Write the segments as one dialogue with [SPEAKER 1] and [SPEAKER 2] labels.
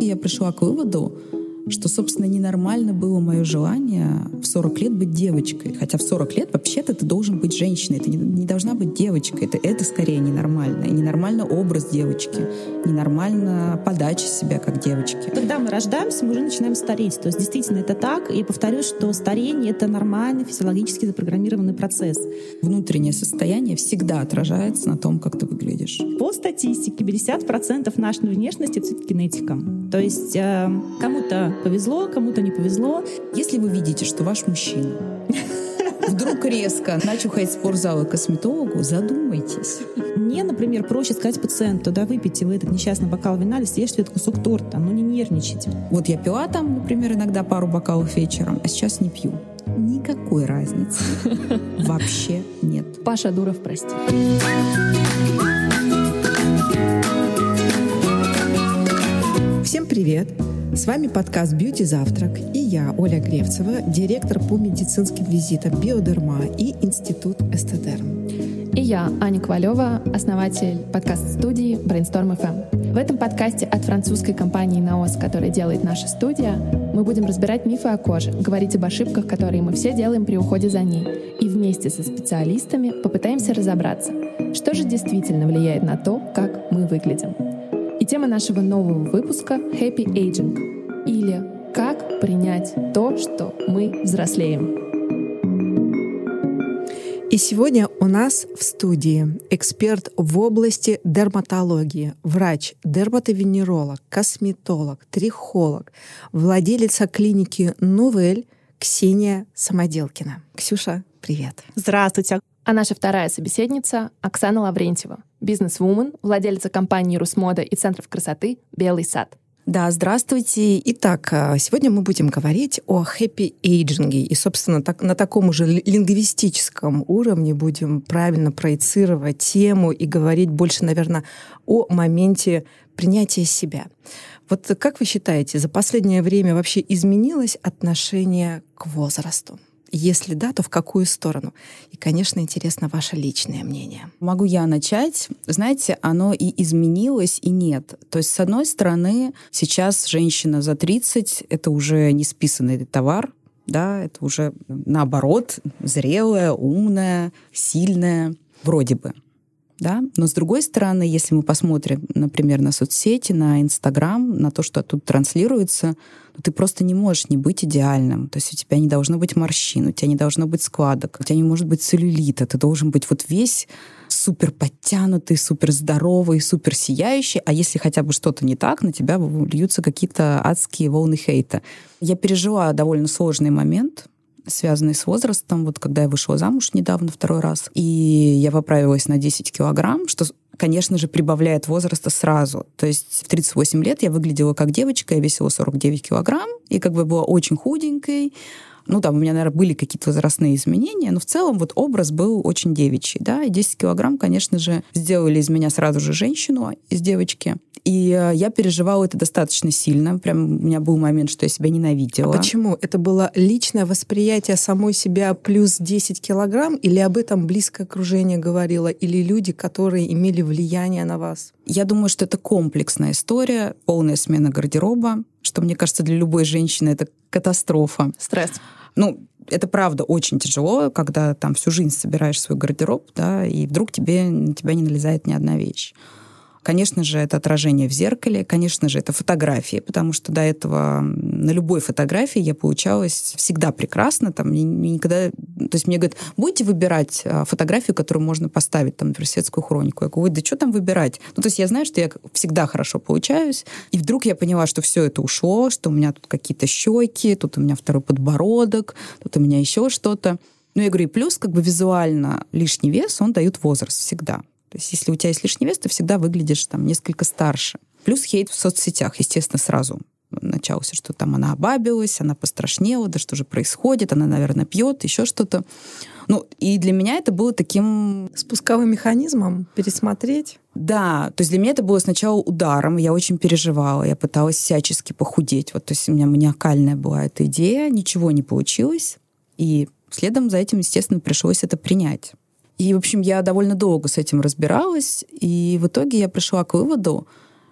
[SPEAKER 1] И я пришла к выводу, что, собственно, ненормально было мое желание в 40 лет быть девочкой. Хотя в 40 лет вообще-то ты должен быть женщиной. Ты не, не должна быть девочкой. Это, это скорее ненормально. И ненормально образ девочки. Ненормально подача себя как девочки.
[SPEAKER 2] Когда мы рождаемся, мы уже начинаем стареть. То есть действительно это так. И повторюсь, что старение — это нормальный физиологически запрограммированный процесс.
[SPEAKER 1] Внутреннее состояние всегда отражается на том, как ты выглядишь.
[SPEAKER 2] По статистике 50% нашей внешности — это все-таки генетика. То есть э, кому-то повезло, кому-то не повезло.
[SPEAKER 1] Если вы видите, что ваш мужчина вдруг резко начал ходить в спортзал и косметологу, задумайтесь.
[SPEAKER 2] Мне, например, проще сказать пациенту, да, выпейте вы этот несчастный бокал вина или съешьте этот кусок торта, но не нервничайте.
[SPEAKER 1] Вот я пила там, например, иногда пару бокалов вечером, а сейчас не пью. Никакой разницы. Вообще нет.
[SPEAKER 3] Паша Дуров, прости.
[SPEAKER 4] Привет! С вами подкаст «Бьюти Завтрак» и я, Оля Гревцева, директор по медицинским визитам «Биодерма» и Институт Эстедерм.
[SPEAKER 3] И я, Аня Ковалева, основатель подкаст-студии Brainstorm FM. В этом подкасте от французской компании «Наос», которая делает наша студия, мы будем разбирать мифы о коже, говорить об ошибках, которые мы все делаем при уходе за ней, и вместе со специалистами попытаемся разобраться, что же действительно влияет на то, как мы выглядим. Тема нашего нового выпуска — Happy Aging, или «Как принять то, что мы взрослеем».
[SPEAKER 4] И сегодня у нас в студии эксперт в области дерматологии, врач, дерматовенеролог, косметолог, трихолог, владелица клиники «Новель» Ксения Самоделкина. Ксюша, привет.
[SPEAKER 2] Здравствуйте.
[SPEAKER 3] А наша вторая собеседница — Оксана Лаврентьева, бизнес-вумен, владелица компании «Русмода» и центров красоты «Белый сад».
[SPEAKER 4] Да, здравствуйте. Итак, а, сегодня мы будем говорить о happy aging. И, собственно, так, на таком уже лингвистическом уровне будем правильно проецировать тему и говорить больше, наверное, о моменте принятия себя. Вот как вы считаете, за последнее время вообще изменилось отношение к возрасту? Если да, то в какую сторону? И, конечно, интересно ваше личное мнение.
[SPEAKER 1] Могу я начать? Знаете, оно и изменилось, и нет. То есть, с одной стороны, сейчас женщина за 30 — это уже не списанный товар, да, это уже наоборот зрелая, умная, сильная, вроде бы. Да? Но с другой стороны, если мы посмотрим, например, на соцсети, на Инстаграм, на то, что тут транслируется, то ты просто не можешь не быть идеальным. То есть у тебя не должно быть морщин, у тебя не должно быть складок, у тебя не может быть целлюлита. Ты должен быть вот весь супер подтянутый, супер здоровый, супер сияющий, а если хотя бы что-то не так, на тебя льются какие-то адские волны хейта. Я пережила довольно сложный момент, связанный с возрастом. Вот когда я вышла замуж недавно второй раз, и я поправилась на 10 килограмм, что конечно же, прибавляет возраста сразу. То есть в 38 лет я выглядела как девочка, я весила 49 килограмм, и как бы была очень худенькой, ну, там у меня, наверное, были какие-то возрастные изменения, но в целом вот образ был очень девичий, да, и 10 килограмм, конечно же, сделали из меня сразу же женщину из девочки. И э, я переживала это достаточно сильно. Прям у меня был момент, что я себя ненавидела.
[SPEAKER 4] А почему? Это было личное восприятие самой себя плюс 10 килограмм? Или об этом близкое окружение говорило? Или люди, которые имели влияние на вас?
[SPEAKER 1] Я думаю, что это комплексная история, полная смена гардероба, что, мне кажется, для любой женщины это катастрофа.
[SPEAKER 3] Стресс.
[SPEAKER 1] Ну, это правда очень тяжело, когда там всю жизнь собираешь свой гардероб, да, и вдруг тебе, на тебя не налезает ни одна вещь. Конечно же, это отражение в зеркале, конечно же, это фотографии, потому что до этого на любой фотографии я получалась всегда прекрасно. Там, никогда... То есть мне говорят, будете выбирать а, фотографию, которую можно поставить, там, например, светскую хронику. Я говорю, да что там выбирать? Ну, то есть я знаю, что я всегда хорошо получаюсь. И вдруг я поняла, что все это ушло, что у меня тут какие-то щеки, тут у меня второй подбородок, тут у меня еще что-то. Ну, я говорю, и плюс как бы визуально лишний вес, он дает возраст всегда. То есть если у тебя есть лишний вес, ты всегда выглядишь там несколько старше. Плюс хейт в соцсетях, естественно, сразу начался, что там она обабилась, она пострашнела, да что же происходит, она, наверное, пьет, еще что-то. Ну, и для меня это было таким...
[SPEAKER 4] Спусковым механизмом пересмотреть?
[SPEAKER 1] Да, то есть для меня это было сначала ударом, я очень переживала, я пыталась всячески похудеть. Вот, то есть у меня маниакальная была эта идея, ничего не получилось, и следом за этим, естественно, пришлось это принять. И, в общем, я довольно долго с этим разбиралась, и в итоге я пришла к выводу,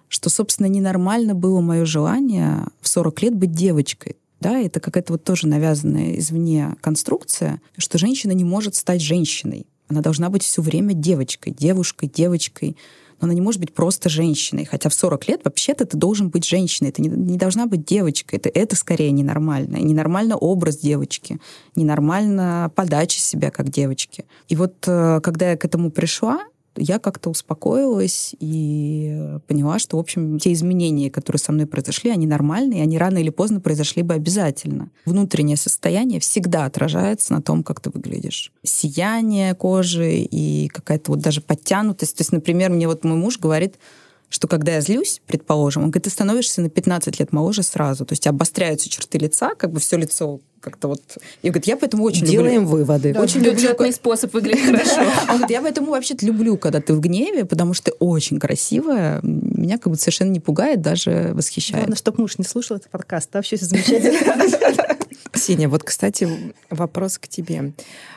[SPEAKER 1] что, собственно, ненормально было мое желание в 40 лет быть девочкой. Да, это какая-то вот тоже навязанная извне конструкция, что женщина не может стать женщиной. Она должна быть все время девочкой, девушкой, девочкой. Но она не может быть просто женщиной. Хотя в 40 лет вообще-то ты должен быть женщиной. Ты не, не должна быть девочкой. Это, это скорее ненормально. ненормально образ девочки. Ненормально подача себя как девочки. И вот э, когда я к этому пришла, я как-то успокоилась и поняла, что, в общем, те изменения, которые со мной произошли, они нормальные, они рано или поздно произошли бы обязательно. Внутреннее состояние всегда отражается на том, как ты выглядишь. Сияние кожи и какая-то вот даже подтянутость. То есть, например, мне вот мой муж говорит, что когда я злюсь, предположим, он говорит, ты становишься на 15 лет моложе сразу. То есть обостряются черты лица, как бы все лицо как-то вот... И говорит, я поэтому очень
[SPEAKER 4] Делаем
[SPEAKER 1] люблю...
[SPEAKER 4] выводы.
[SPEAKER 3] Да, очень бюджетный люблю... способ выглядеть хорошо.
[SPEAKER 1] Он говорит, я поэтому вообще люблю, когда ты в гневе, потому что ты очень красивая. Меня как бы совершенно не пугает, даже восхищает.
[SPEAKER 2] Главное, чтобы муж не слушал этот подкаст. Вообще все замечательно.
[SPEAKER 4] Ксения, вот, кстати, вопрос к тебе.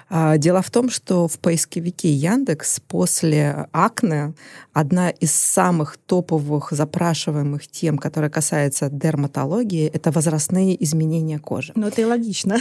[SPEAKER 4] А, дело в том, что в поисковике Яндекс после акне одна из самых топовых запрашиваемых тем, которая касается дерматологии, это возрастные изменения кожи.
[SPEAKER 2] Ну, это и логично.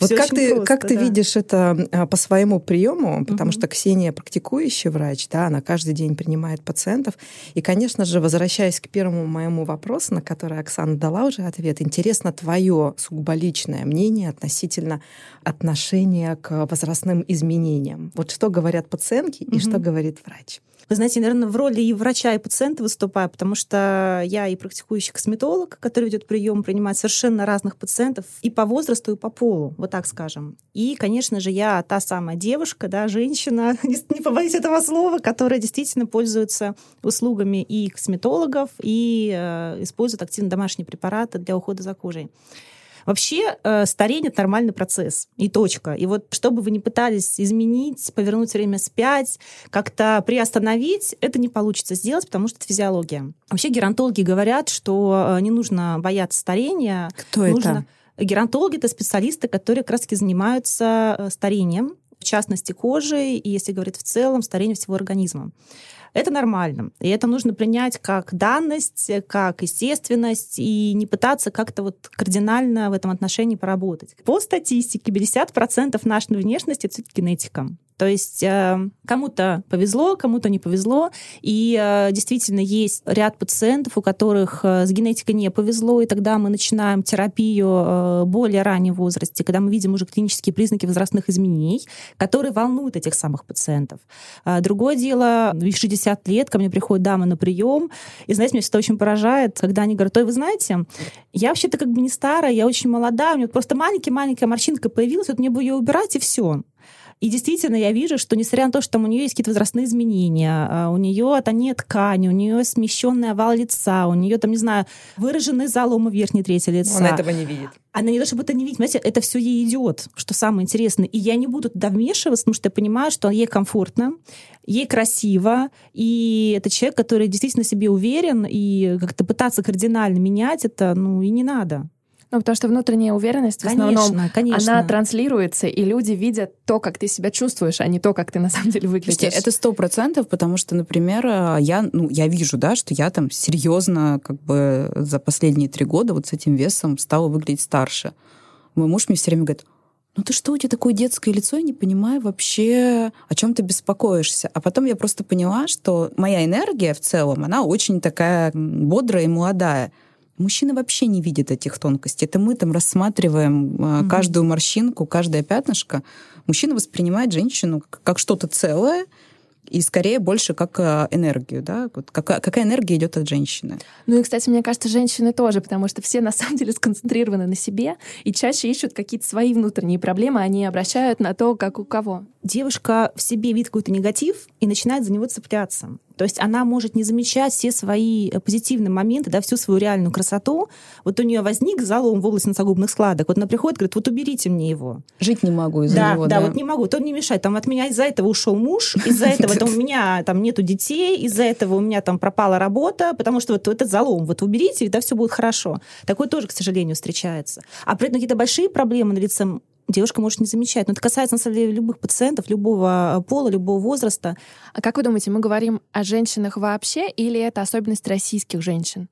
[SPEAKER 4] Вот как ты, просто, как ты да. видишь это а, по своему приему, потому угу. что Ксения практикующий врач, да, она каждый день принимает пациентов. И, конечно же, возвращаясь к первому моему вопросу, на который Оксана дала уже ответ, интересно твое сугубо личное мнение относительно отношения к возрастным изменениям. Вот что говорят пациентки угу. и что говорит врач.
[SPEAKER 2] Вы знаете, наверное, в роли и врача, и пациента выступаю, потому что я и практикующий косметолог, который ведет прием, принимает совершенно разных пациентов и по возрасту, и по полу, вот так скажем. И, конечно же, я та самая девушка, да, женщина, не побоюсь этого слова, которая действительно пользуется услугами и косметологов, и э, использует активно домашние препараты для ухода за кожей. Вообще э, старение — это нормальный процесс, и точка. И вот что бы вы ни пытались изменить, повернуть время спять, как-то приостановить, это не получится сделать, потому что это физиология. Вообще геронтологи говорят, что э, не нужно бояться старения.
[SPEAKER 4] Кто
[SPEAKER 2] нужно...
[SPEAKER 4] это?
[SPEAKER 2] Геронтологи — это специалисты, которые как раз-таки занимаются э, старением, в частности, кожей, и, если говорить в целом, старением всего организма. Это нормально. И это нужно принять как данность, как естественность, и не пытаться как-то вот кардинально в этом отношении поработать. По статистике 50% нашей внешности — это все-таки генетика. То есть э, кому-то повезло, кому-то не повезло. И э, действительно есть ряд пациентов, у которых э, с генетикой не повезло, и тогда мы начинаем терапию более раннем возрасте, когда мы видим уже клинические признаки возрастных изменений, которые волнуют этих самых пациентов. А другое дело, в 60 лет ко мне приходят дамы на прием, и, знаете, меня всегда очень поражает, когда они говорят, ой, вы знаете, я вообще-то как бы не старая, я очень молодая, у меня просто маленькая-маленькая морщинка появилась, вот мне бы ее убирать, и все. И действительно, я вижу, что несмотря на то, что там у нее есть какие-то возрастные изменения, а, у нее это не ткани, у нее смещенный овал лица, у нее там, не знаю, выраженные заломы верхней трети лица.
[SPEAKER 4] Она этого не видит.
[SPEAKER 2] Она не то, чтобы это не видит, понимаете, это все ей идет, что самое интересное. И я не буду туда вмешиваться, потому что я понимаю, что ей комфортно, ей красиво, и это человек, который действительно себе уверен, и как-то пытаться кардинально менять это, ну, и не надо.
[SPEAKER 3] Ну, потому что внутренняя уверенность
[SPEAKER 2] конечно,
[SPEAKER 3] в основном,
[SPEAKER 2] конечно.
[SPEAKER 3] она транслируется, и люди видят то, как ты себя чувствуешь, а не то, как ты на самом деле выглядишь.
[SPEAKER 1] Слушайте, это сто процентов, потому что, например, я, ну, я вижу, да, что я там серьезно как бы за последние три года вот с этим весом стала выглядеть старше. Мой муж мне все время говорит, ну ты что, у тебя такое детское лицо, я не понимаю вообще, о чем ты беспокоишься. А потом я просто поняла, что моя энергия в целом, она очень такая бодрая и молодая. Мужчина вообще не видит этих тонкостей. Это мы там рассматриваем mm-hmm. каждую морщинку, каждое пятнышко. Мужчина воспринимает женщину как, что-то целое, и скорее больше как э, энергию, да, вот какая, какая энергия идет от женщины.
[SPEAKER 3] Ну и, кстати, мне кажется, женщины тоже, потому что все на самом деле сконцентрированы на себе и чаще ищут какие-то свои внутренние проблемы, они обращают на то, как у кого.
[SPEAKER 2] Девушка в себе видит какой-то негатив и начинает за него цепляться. То есть она может не замечать все свои э, позитивные моменты, да, всю свою реальную красоту. Вот у нее возник залом в области носогубных складок. Вот она приходит, говорит, вот уберите мне его.
[SPEAKER 1] Жить не могу из-за
[SPEAKER 2] да,
[SPEAKER 1] него.
[SPEAKER 2] Да, да, вот не могу. То не мешает. Там от меня из-за этого ушел муж, из-за этого там, у меня там нету детей, из-за этого у меня там пропала работа, потому что вот этот залом вот уберите, и да, все будет хорошо. Такое тоже, к сожалению, встречается. А при этом какие-то большие проблемы на лице девушка может не замечать. Но это касается, на самом деле, любых пациентов, любого пола, любого возраста.
[SPEAKER 3] А как вы думаете, мы говорим о женщинах вообще или это особенность российских женщин?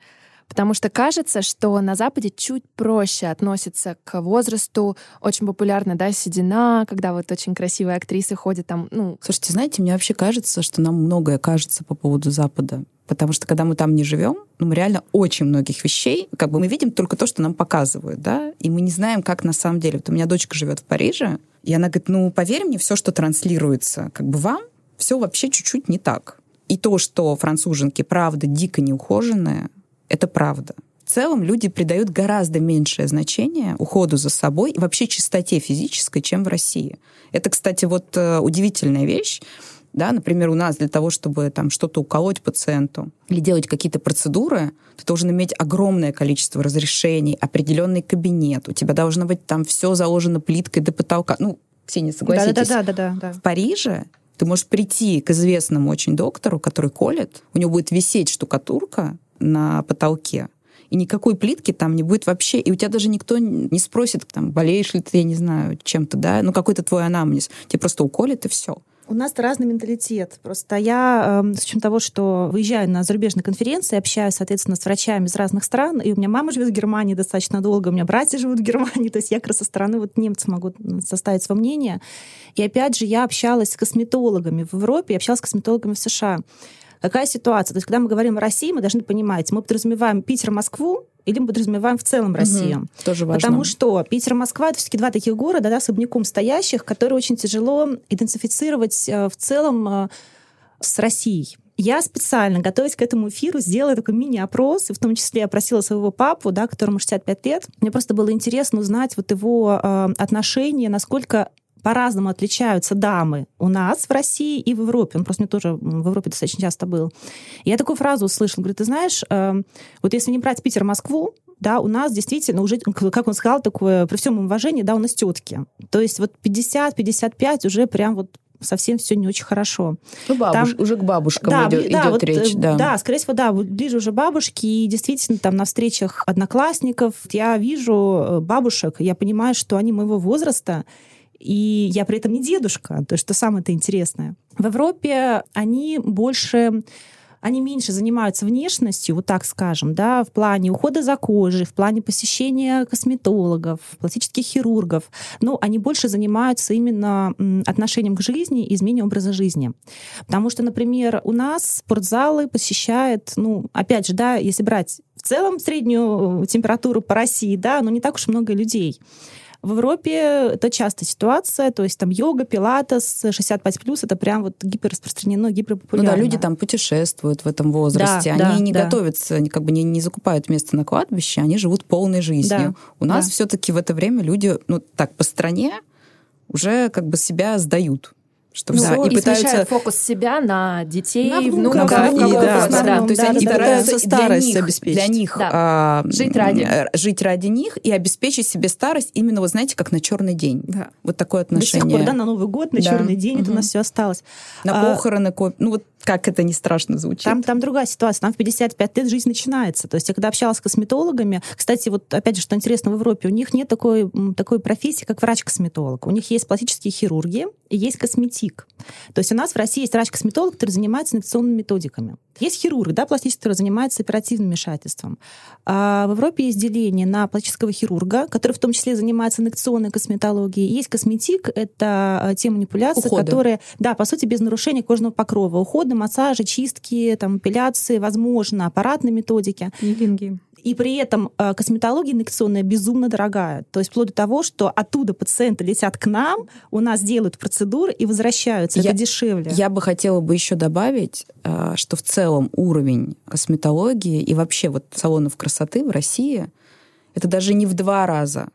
[SPEAKER 3] Потому что кажется, что на Западе чуть проще относятся к возрасту. Очень популярна, да, седина, когда вот очень красивые актрисы ходят там, ну...
[SPEAKER 1] Слушайте, знаете, мне вообще кажется, что нам многое кажется по поводу Запада. Потому что когда мы там не живем, ну, мы реально очень многих вещей, как бы мы видим только то, что нам показывают, да, и мы не знаем, как на самом деле. Вот у меня дочка живет в Париже, и она говорит, ну, поверь мне, все, что транслируется как бы вам, все вообще чуть-чуть не так. И то, что француженки, правда, дико неухоженные, это правда. В целом люди придают гораздо меньшее значение уходу за собой и вообще чистоте физической, чем в России. Это, кстати, вот э, удивительная вещь. Да, например, у нас для того, чтобы там что-то уколоть пациенту или делать какие-то процедуры, ты должен иметь огромное количество разрешений, определенный кабинет. У тебя должно быть там все заложено плиткой до потолка. Ну, Ксения, согласитесь?
[SPEAKER 2] Да, да, да, да, да, да.
[SPEAKER 1] В Париже ты можешь прийти к известному очень доктору, который колет, у него будет висеть штукатурка, на потолке. И никакой плитки там не будет вообще. И у тебя даже никто не спросит, там, болеешь ли ты, я не знаю, чем-то, да, ну какой-то твой анамнез. Тебе просто уколят, и все.
[SPEAKER 2] У нас разный менталитет. Просто я, э, с учетом того, что выезжаю на зарубежные конференции, общаюсь, соответственно, с врачами из разных стран, и у меня мама живет в Германии достаточно долго, у меня братья живут в Германии, то есть я как раз со стороны вот немцев могу составить свое мнение. И опять же, я общалась с косметологами в Европе, общалась с косметологами в США. Какая ситуация? То есть, когда мы говорим о России, мы должны понимать, мы подразумеваем Питер, Москву, или мы подразумеваем в целом Россию. Угу,
[SPEAKER 1] тоже важно.
[SPEAKER 2] Потому что Питер и Москва — это все-таки два таких города, да, особняком стоящих, которые очень тяжело идентифицировать э, в целом э, с Россией. Я специально, готовясь к этому эфиру, сделала такой мини-опрос, и в том числе опросила своего папу, да, которому 65 лет. Мне просто было интересно узнать вот его э, отношение, насколько по-разному отличаются дамы у нас в России и в Европе. Он просто мне тоже в Европе достаточно часто был. я такую фразу услышала. Говорит, ты знаешь, э, вот если не брать Питер, Москву, да, у нас действительно уже, как он сказал, такое, при всем уважении, да, у нас тетки. То есть вот 50-55 уже прям вот совсем все не очень хорошо.
[SPEAKER 1] Ну, бабуш, там, уже к бабушкам да, идет, да, идет вот, речь, да.
[SPEAKER 2] Да, скорее всего, да, ближе уже бабушки, и действительно там на встречах одноклассников я вижу э, бабушек, я понимаю, что они моего возраста, и я при этом не дедушка, то есть что самое-то интересное. В Европе они больше они меньше занимаются внешностью, вот так скажем, да, в плане ухода за кожей, в плане посещения косметологов, пластических хирургов. Но они больше занимаются именно отношением к жизни и изменением образа жизни. Потому что, например, у нас спортзалы посещает, ну, опять же, да, если брать в целом среднюю температуру по России, да, но не так уж много людей. В Европе это частая ситуация, то есть там йога, пилатес, 65 плюс это прям вот гиперраспространено, гиперпопулярно.
[SPEAKER 1] Ну да, люди там путешествуют в этом возрасте, да, они да, не да. готовятся, как бы не, не закупают место на кладбище, они живут полной жизнью. Да, У нас да. все-таки в это время люди, ну так, по стране уже как бы себя сдают
[SPEAKER 3] что ну, все, и, и пытаются фокус себя на детей, на
[SPEAKER 1] внуков, внуков, внуков, и, да, да, да, то есть да, они да, пытаются старость для них, обеспечить. Для них да. а,
[SPEAKER 3] жить ради
[SPEAKER 1] жить ради них и обеспечить себе старость именно, вы знаете, как на черный день. Да. Вот такое отношение. До
[SPEAKER 2] сих пор, да, на Новый год, на да. черный день угу. это у нас все осталось.
[SPEAKER 1] На а, похороны, ну вот как это не страшно звучит.
[SPEAKER 2] Там, там другая ситуация. Там в 55 лет жизнь начинается. То есть я когда общалась с косметологами, кстати, вот опять же, что интересно в Европе, у них нет такой, такой профессии, как врач-косметолог. У них есть пластические хирурги и есть косметик. То есть у нас в России есть врач-косметолог, который занимается инъекционными методиками. Есть хирург, да, пластический, который занимается оперативным вмешательством. А в Европе есть деление на пластического хирурга, который в том числе занимается инъекционной косметологией. Есть косметик, это а, те манипуляции, Уходы. которые, да, по сути, без нарушения кожного покрова. Уходы, массажи, чистки, там, эпиляции, возможно, аппаратные методики.
[SPEAKER 3] Пилинги.
[SPEAKER 2] И при этом э, косметология инъекционная безумно дорогая. То есть вплоть до того, что оттуда пациенты летят к нам, у нас делают процедуры и возвращаются. Я, Это дешевле.
[SPEAKER 1] Я бы хотела бы еще добавить, э, что в целом уровень косметологии и вообще вот салонов красоты в России это даже не в два раза,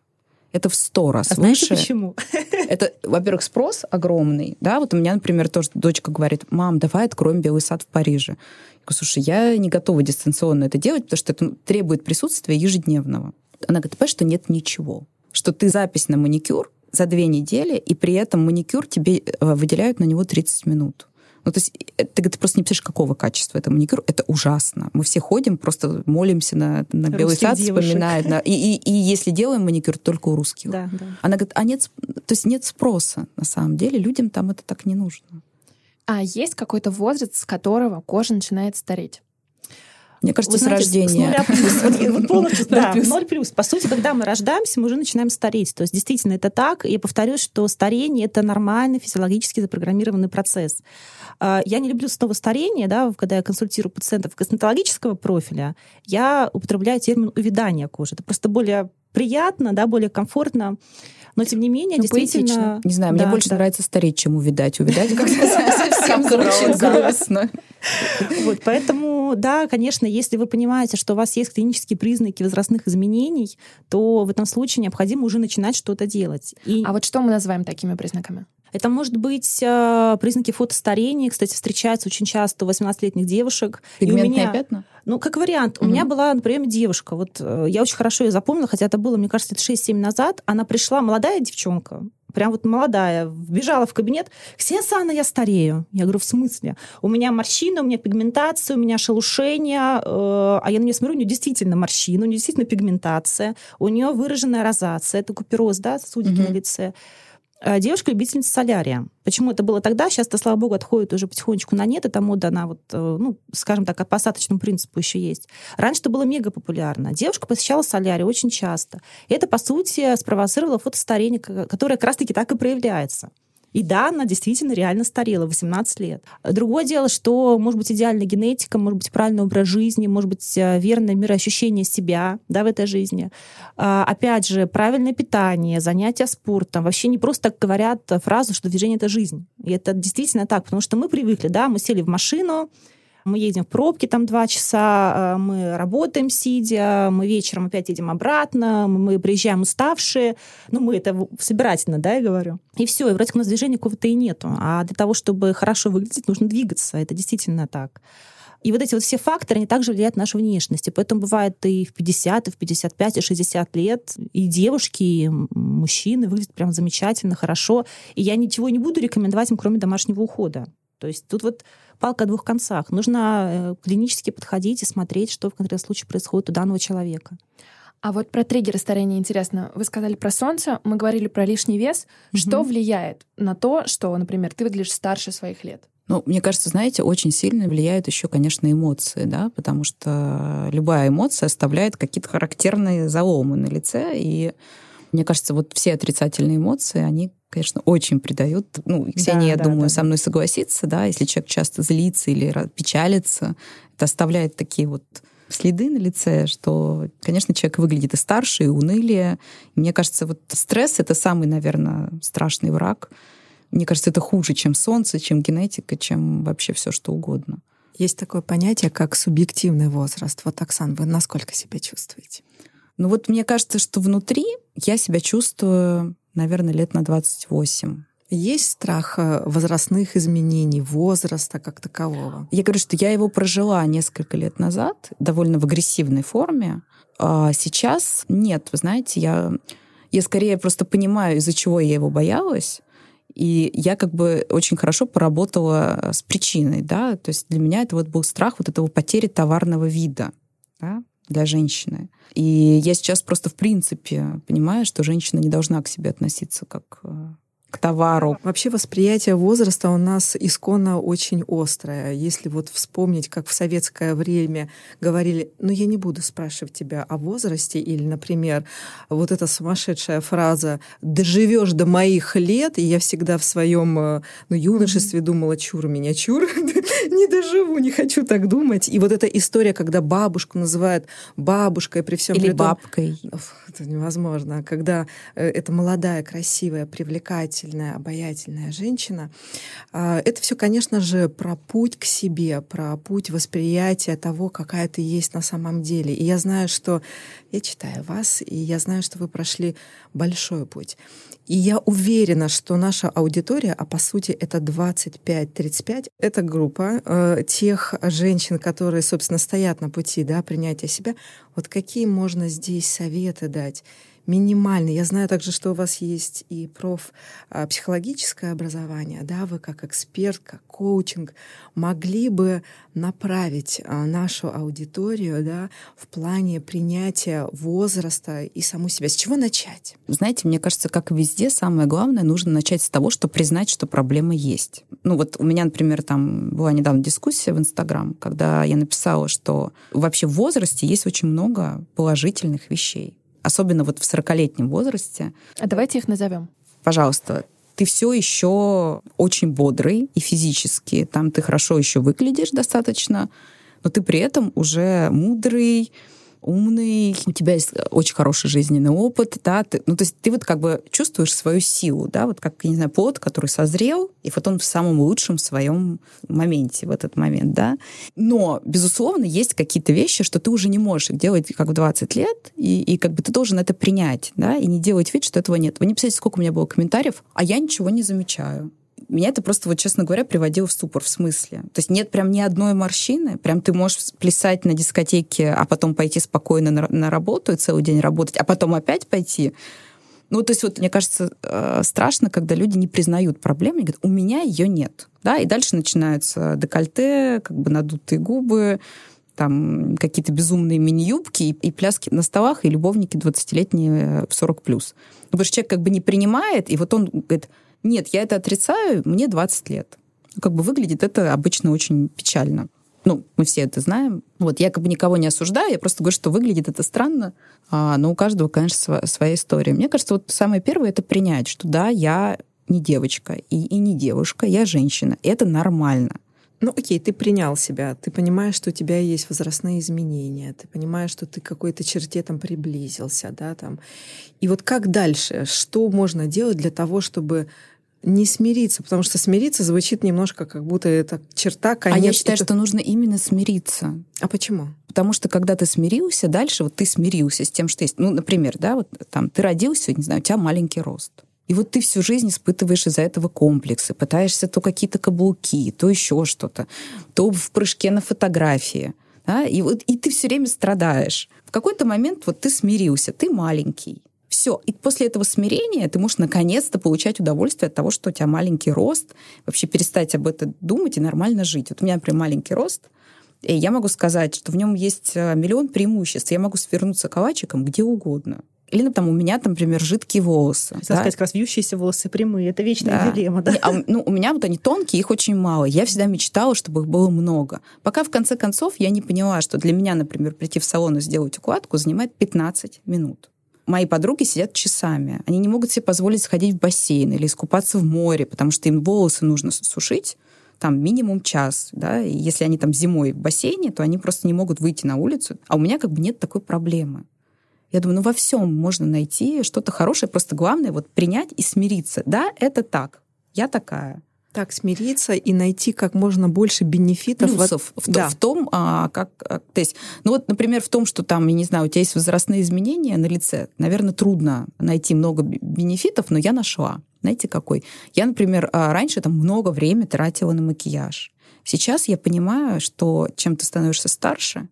[SPEAKER 1] это в сто раз
[SPEAKER 2] а
[SPEAKER 1] выше.
[SPEAKER 2] Знаете почему?
[SPEAKER 1] Это, во-первых, спрос огромный, да, вот у меня, например, тоже дочка говорит, мам, давай откроем Белый сад в Париже. Я говорю, слушай, я не готова дистанционно это делать, потому что это требует присутствия ежедневного. Она говорит, понимаешь, что нет ничего. Что ты запись на маникюр за две недели, и при этом маникюр тебе э, выделяют на него 30 минут. Ну, то есть э, ты, ты просто не представляешь, какого качества это маникюр. Это ужасно. Мы все ходим, просто молимся на, на белый сад, вспоминаем. На, и, и, и если делаем маникюр, только у русских.
[SPEAKER 2] Да, да.
[SPEAKER 1] Она говорит, а нет, то есть нет спроса на самом деле. Людям там это так не нужно.
[SPEAKER 3] А есть какой-то возраст, с которого кожа начинает стареть?
[SPEAKER 1] Мне кажется, Вы с знаете, рождения.
[SPEAKER 2] С полностью, да, ноль плюс. По сути, когда мы рождаемся, мы уже начинаем стареть. То есть, действительно, это так. Я повторюсь, что старение — это нормальный физиологически запрограммированный процесс. А, я не люблю снова старение, да, когда я консультирую пациентов косметологического профиля, я употребляю термин увядание кожи. Это просто более приятно, да, более комфортно. Но тем не менее, ну, действительно... Поэтично.
[SPEAKER 1] Не знаю, да, мне больше да. нравится стареть, чем увидать. Увидать как-то совсем звучит грустно.
[SPEAKER 2] Вот, поэтому, да, конечно, если вы понимаете, что у вас есть клинические признаки возрастных изменений, то в этом случае необходимо уже начинать что-то делать.
[SPEAKER 3] И... А вот что мы называем такими признаками?
[SPEAKER 2] Это может быть э, признаки фотостарения. Кстати, встречаются очень часто у 18-летних девушек.
[SPEAKER 1] Пигментные меня, пятна?
[SPEAKER 2] Ну, как вариант. У меня была на приеме девушка. Вот э, я очень хорошо ее запомнила, хотя это было, мне кажется, 6-7 назад. Она пришла, молодая девчонка, прям вот молодая, вбежала в кабинет. Ксения Санна, я старею. Я говорю, в смысле? У меня морщины, у меня пигментация, у меня шелушение. Э, а я на нее смотрю, у нее действительно морщины, у нее действительно пигментация, у нее выраженная розация, это купероз, да, сосудики угу. на лице. Э, девушка-любительница солярия. Почему это было тогда? Сейчас-то, слава богу, отходит уже потихонечку на нет. Эта мода, она вот, э, ну, скажем так, по посадочному принципу еще есть. Раньше это было мега популярно. Девушка посещала солярий очень часто. И это, по сути, спровоцировало фотостарение, которое как раз-таки так и проявляется. И да, она действительно реально старела, 18 лет. Другое дело, что может быть идеальная генетика, может быть правильный образ жизни, может быть э, верное мироощущение себя да, в этой жизни. А, опять же, правильное питание, занятия спортом. Вообще не просто так говорят фразу, что движение — это жизнь. И это действительно так, потому что мы привыкли, да, мы сели в машину, мы едем в пробки там два часа, э, мы работаем сидя, мы вечером опять едем обратно, мы приезжаем уставшие. Ну, мы это собирательно, да, я говорю. И все, и вроде как у нас движения какого-то и нету. А для того, чтобы хорошо выглядеть, нужно двигаться. Это действительно так. И вот эти вот все факторы, они также влияют на нашу внешность. И поэтому бывает и в 50, и в 55, и 60 лет и девушки, и мужчины выглядят прям замечательно, хорошо. И я ничего не буду рекомендовать им, кроме домашнего ухода. То есть тут вот палка о двух концах. Нужно э, клинически подходить и смотреть, что в конкретном случае происходит у данного человека.
[SPEAKER 3] А вот про триггеры старения интересно. Вы сказали про солнце, мы говорили про лишний вес. Mm-hmm. Что влияет на то, что, например, ты выглядишь старше своих лет?
[SPEAKER 1] Ну, мне кажется, знаете, очень сильно влияют еще, конечно, эмоции, да, потому что любая эмоция оставляет какие-то характерные заломы на лице, и мне кажется, вот все отрицательные эмоции, они конечно, очень придают. Ну, Ксения, да, я да, думаю, да. со мной согласится, да, если человек часто злится или печалится, это оставляет такие вот следы на лице, что, конечно, человек выглядит и старше, и унылее. И мне кажется, вот стресс — это самый, наверное, страшный враг. Мне кажется, это хуже, чем солнце, чем генетика, чем вообще все что угодно.
[SPEAKER 4] Есть такое понятие, как субъективный возраст. Вот, Оксан, вы насколько себя чувствуете?
[SPEAKER 1] Ну вот мне кажется, что внутри я себя чувствую наверное, лет на 28.
[SPEAKER 4] Есть страх э, возрастных изменений, возраста как такового?
[SPEAKER 1] Я говорю, что я его прожила несколько лет назад, довольно в агрессивной форме. А сейчас нет, вы знаете, я, я скорее просто понимаю, из-за чего я его боялась. И я как бы очень хорошо поработала с причиной, да, то есть для меня это вот был страх вот этого потери товарного вида, да, для женщины. И я сейчас просто в принципе понимаю, что женщина не должна к себе относиться как э, к товару.
[SPEAKER 4] Вообще восприятие возраста у нас исконно очень острое. Если вот вспомнить, как в советское время говорили, ну я не буду спрашивать тебя о возрасте, или, например, вот эта сумасшедшая фраза «доживешь до моих лет», и я всегда в своем э, ну, юношестве думала «чур меня, чур, не доживу, не хочу так думать». И вот эта история, когда бабушку называют бабушкой при всем
[SPEAKER 1] Или бабкой.
[SPEAKER 4] Это невозможно. Когда э, это молодая, красивая, привлекательная, привлекательная, обаятельная женщина. А, это все, конечно же, про путь к себе, про путь восприятия того, какая ты есть на самом деле. И я знаю, что я читаю вас, и я знаю, что вы прошли большой путь. И я уверена, что наша аудитория, а по сути это 25-35, это группа э, тех женщин, которые, собственно, стоят на пути да, принятия себя. Вот какие можно здесь советы дать? Минимальный. Я знаю также, что у вас есть и профпсихологическое а, образование, да, вы как эксперт, как коучинг могли бы направить а, нашу аудиторию, да, в плане принятия возраста и саму себя. С чего начать?
[SPEAKER 1] Знаете, мне кажется, как везде, самое главное, нужно начать с того, что признать, что проблема есть. Ну вот у меня, например, там была недавно дискуссия в Инстаграм, когда я написала, что вообще в возрасте есть очень много положительных вещей особенно вот в 40-летнем возрасте.
[SPEAKER 3] А давайте их назовем.
[SPEAKER 1] Пожалуйста, ты все еще очень бодрый и физически, там ты хорошо еще выглядишь достаточно, но ты при этом уже мудрый, умный, у тебя есть очень хороший жизненный опыт, да, ты, ну, то есть ты вот как бы чувствуешь свою силу, да, вот как, я не знаю, плод, который созрел, и вот он в самом лучшем своем моменте в этот момент, да. Но, безусловно, есть какие-то вещи, что ты уже не можешь их делать как в 20 лет, и, и как бы ты должен это принять, да, и не делать вид, что этого нет. Вы не представляете, сколько у меня было комментариев, а я ничего не замечаю меня это просто, вот, честно говоря, приводило в ступор. В смысле? То есть нет прям ни одной морщины, прям ты можешь плясать на дискотеке, а потом пойти спокойно на, на работу и целый день работать, а потом опять пойти. Ну, то есть вот, мне кажется, э, страшно, когда люди не признают проблемы и говорят, у меня ее нет. Да? И дальше начинаются декольте, как бы надутые губы, там какие-то безумные мини-юбки и, и пляски на столах, и любовники 20-летние в 40+. Ну, потому что человек как бы не принимает, и вот он говорит, нет, я это отрицаю, мне 20 лет. Как бы выглядит это обычно очень печально. Ну, мы все это знаем. Вот я как бы никого не осуждаю, я просто говорю, что выглядит это странно, а, но у каждого, конечно, своя история. Мне кажется, вот самое первое — это принять, что да, я не девочка и, и не девушка, я женщина. Это нормально.
[SPEAKER 4] Ну окей, ты принял себя, ты понимаешь, что у тебя есть возрастные изменения, ты понимаешь, что ты к какой-то черте там приблизился, да, там. И вот как дальше? Что можно делать для того, чтобы не смириться, потому что смириться звучит немножко как будто это черта, конец.
[SPEAKER 1] А я считаю, это... что нужно именно смириться.
[SPEAKER 4] А почему?
[SPEAKER 1] Потому что когда ты смирился, дальше вот ты смирился с тем, что есть. Ну, например, да, вот там ты родился, не знаю, у тебя маленький рост. И вот ты всю жизнь испытываешь из-за этого комплексы, пытаешься то какие-то каблуки, то еще что-то, то в прыжке на фотографии. Да? И, вот, и ты все время страдаешь. В какой-то момент вот ты смирился, ты маленький. Все. И после этого смирения ты можешь наконец-то получать удовольствие от того, что у тебя маленький рост, вообще перестать об этом думать и нормально жить. Вот у меня, например, маленький рост, и я могу сказать, что в нем есть э, миллион преимуществ. Я могу свернуться калачиком где угодно. Или там у меня, там, например, жидкие волосы.
[SPEAKER 2] да? сказать, как раз вьющиеся волосы прямые. Это вечная да. дилемма, да?
[SPEAKER 1] А, ну, у меня вот они тонкие, их очень мало. Я всегда мечтала, чтобы их было много. Пока в конце концов я не поняла, что для меня, например, прийти в салон и сделать укладку занимает 15 минут мои подруги сидят часами. Они не могут себе позволить сходить в бассейн или искупаться в море, потому что им волосы нужно сушить там минимум час, да, и если они там зимой в бассейне, то они просто не могут выйти на улицу. А у меня как бы нет такой проблемы. Я думаю, ну во всем можно найти что-то хорошее, просто главное вот принять и смириться. Да, это так, я такая.
[SPEAKER 4] Так, смириться и найти как можно больше бенефитов.
[SPEAKER 1] Плюсов в, да. в том, а, как... А, то есть, ну вот, например, в том, что там, я не знаю, у тебя есть возрастные изменения на лице, наверное, трудно найти много бенефитов, но я нашла. Знаете, какой? Я, например, а, раньше там много времени тратила на макияж. Сейчас я понимаю, что чем ты становишься старше,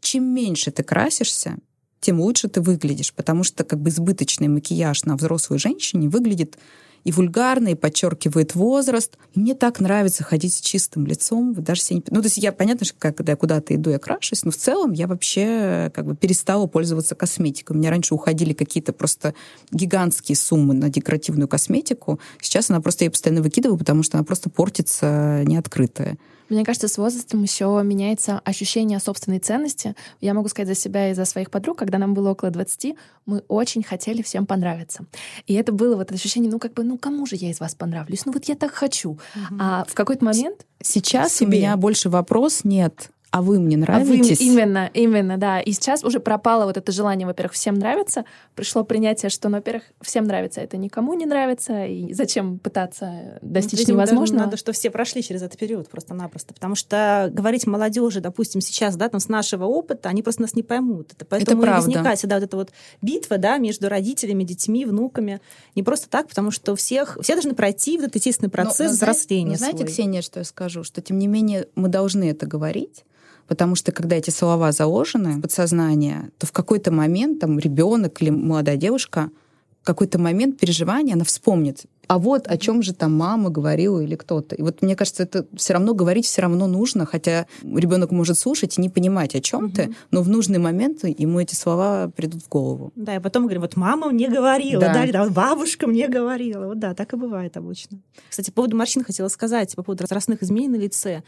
[SPEAKER 1] чем меньше ты красишься, тем лучше ты выглядишь, потому что как бы избыточный макияж на взрослой женщине выглядит и вульгарно, и подчеркивает возраст. И мне так нравится ходить с чистым лицом. Вы даже себе не... Ну, то есть я, понятно, что когда я куда-то иду, я крашусь, но в целом я вообще как бы перестала пользоваться косметикой. У меня раньше уходили какие-то просто гигантские суммы на декоративную косметику. Сейчас она просто, я постоянно выкидываю, потому что она просто портится неоткрытая.
[SPEAKER 3] Мне кажется, с возрастом еще меняется ощущение собственной ценности. Я могу сказать за себя и за своих подруг, когда нам было около 20, мы очень хотели всем понравиться. И это было вот это ощущение, ну как бы, ну кому же я из вас понравлюсь? Ну вот я так хочу. Угу. А в какой-то момент...
[SPEAKER 1] Сейчас себе. у меня больше вопрос нет а вы мне нравитесь.
[SPEAKER 3] А вы, именно, именно, да. И сейчас уже пропало вот это желание, во-первых, всем нравится. Пришло принятие, что, ну, во-первых, всем нравится, это никому не нравится, и зачем пытаться достичь ну, невозможного.
[SPEAKER 2] Надо, что все прошли через этот период просто-напросто. Потому что говорить молодежи, допустим, сейчас, да, там, с нашего опыта, они просто нас не поймут. Это поэтому это возникает всегда вот эта вот битва, да, между родителями, детьми, внуками. Не просто так, потому что у всех, все должны пройти вот этот естественный процесс но, но, взросления.
[SPEAKER 1] Знаете, знаете, Ксения, что я скажу? Что, тем не менее, мы должны это говорить, Потому что когда эти слова заложены в подсознание, то в какой-то момент там ребенок или молодая девушка в какой-то момент переживания она вспомнит. А вот о чем же там мама говорила или кто-то. И вот мне кажется, это все равно говорить все равно нужно, хотя ребенок может слушать и не понимать, о чем угу. ты, но в нужный момент ему эти слова придут в голову.
[SPEAKER 2] Да, и потом говорим, вот мама мне говорила, да, да, или, бабушка мне говорила. Вот да, так и бывает обычно. Кстати, по поводу морщин хотела сказать, по поводу возрастных изменений на лице.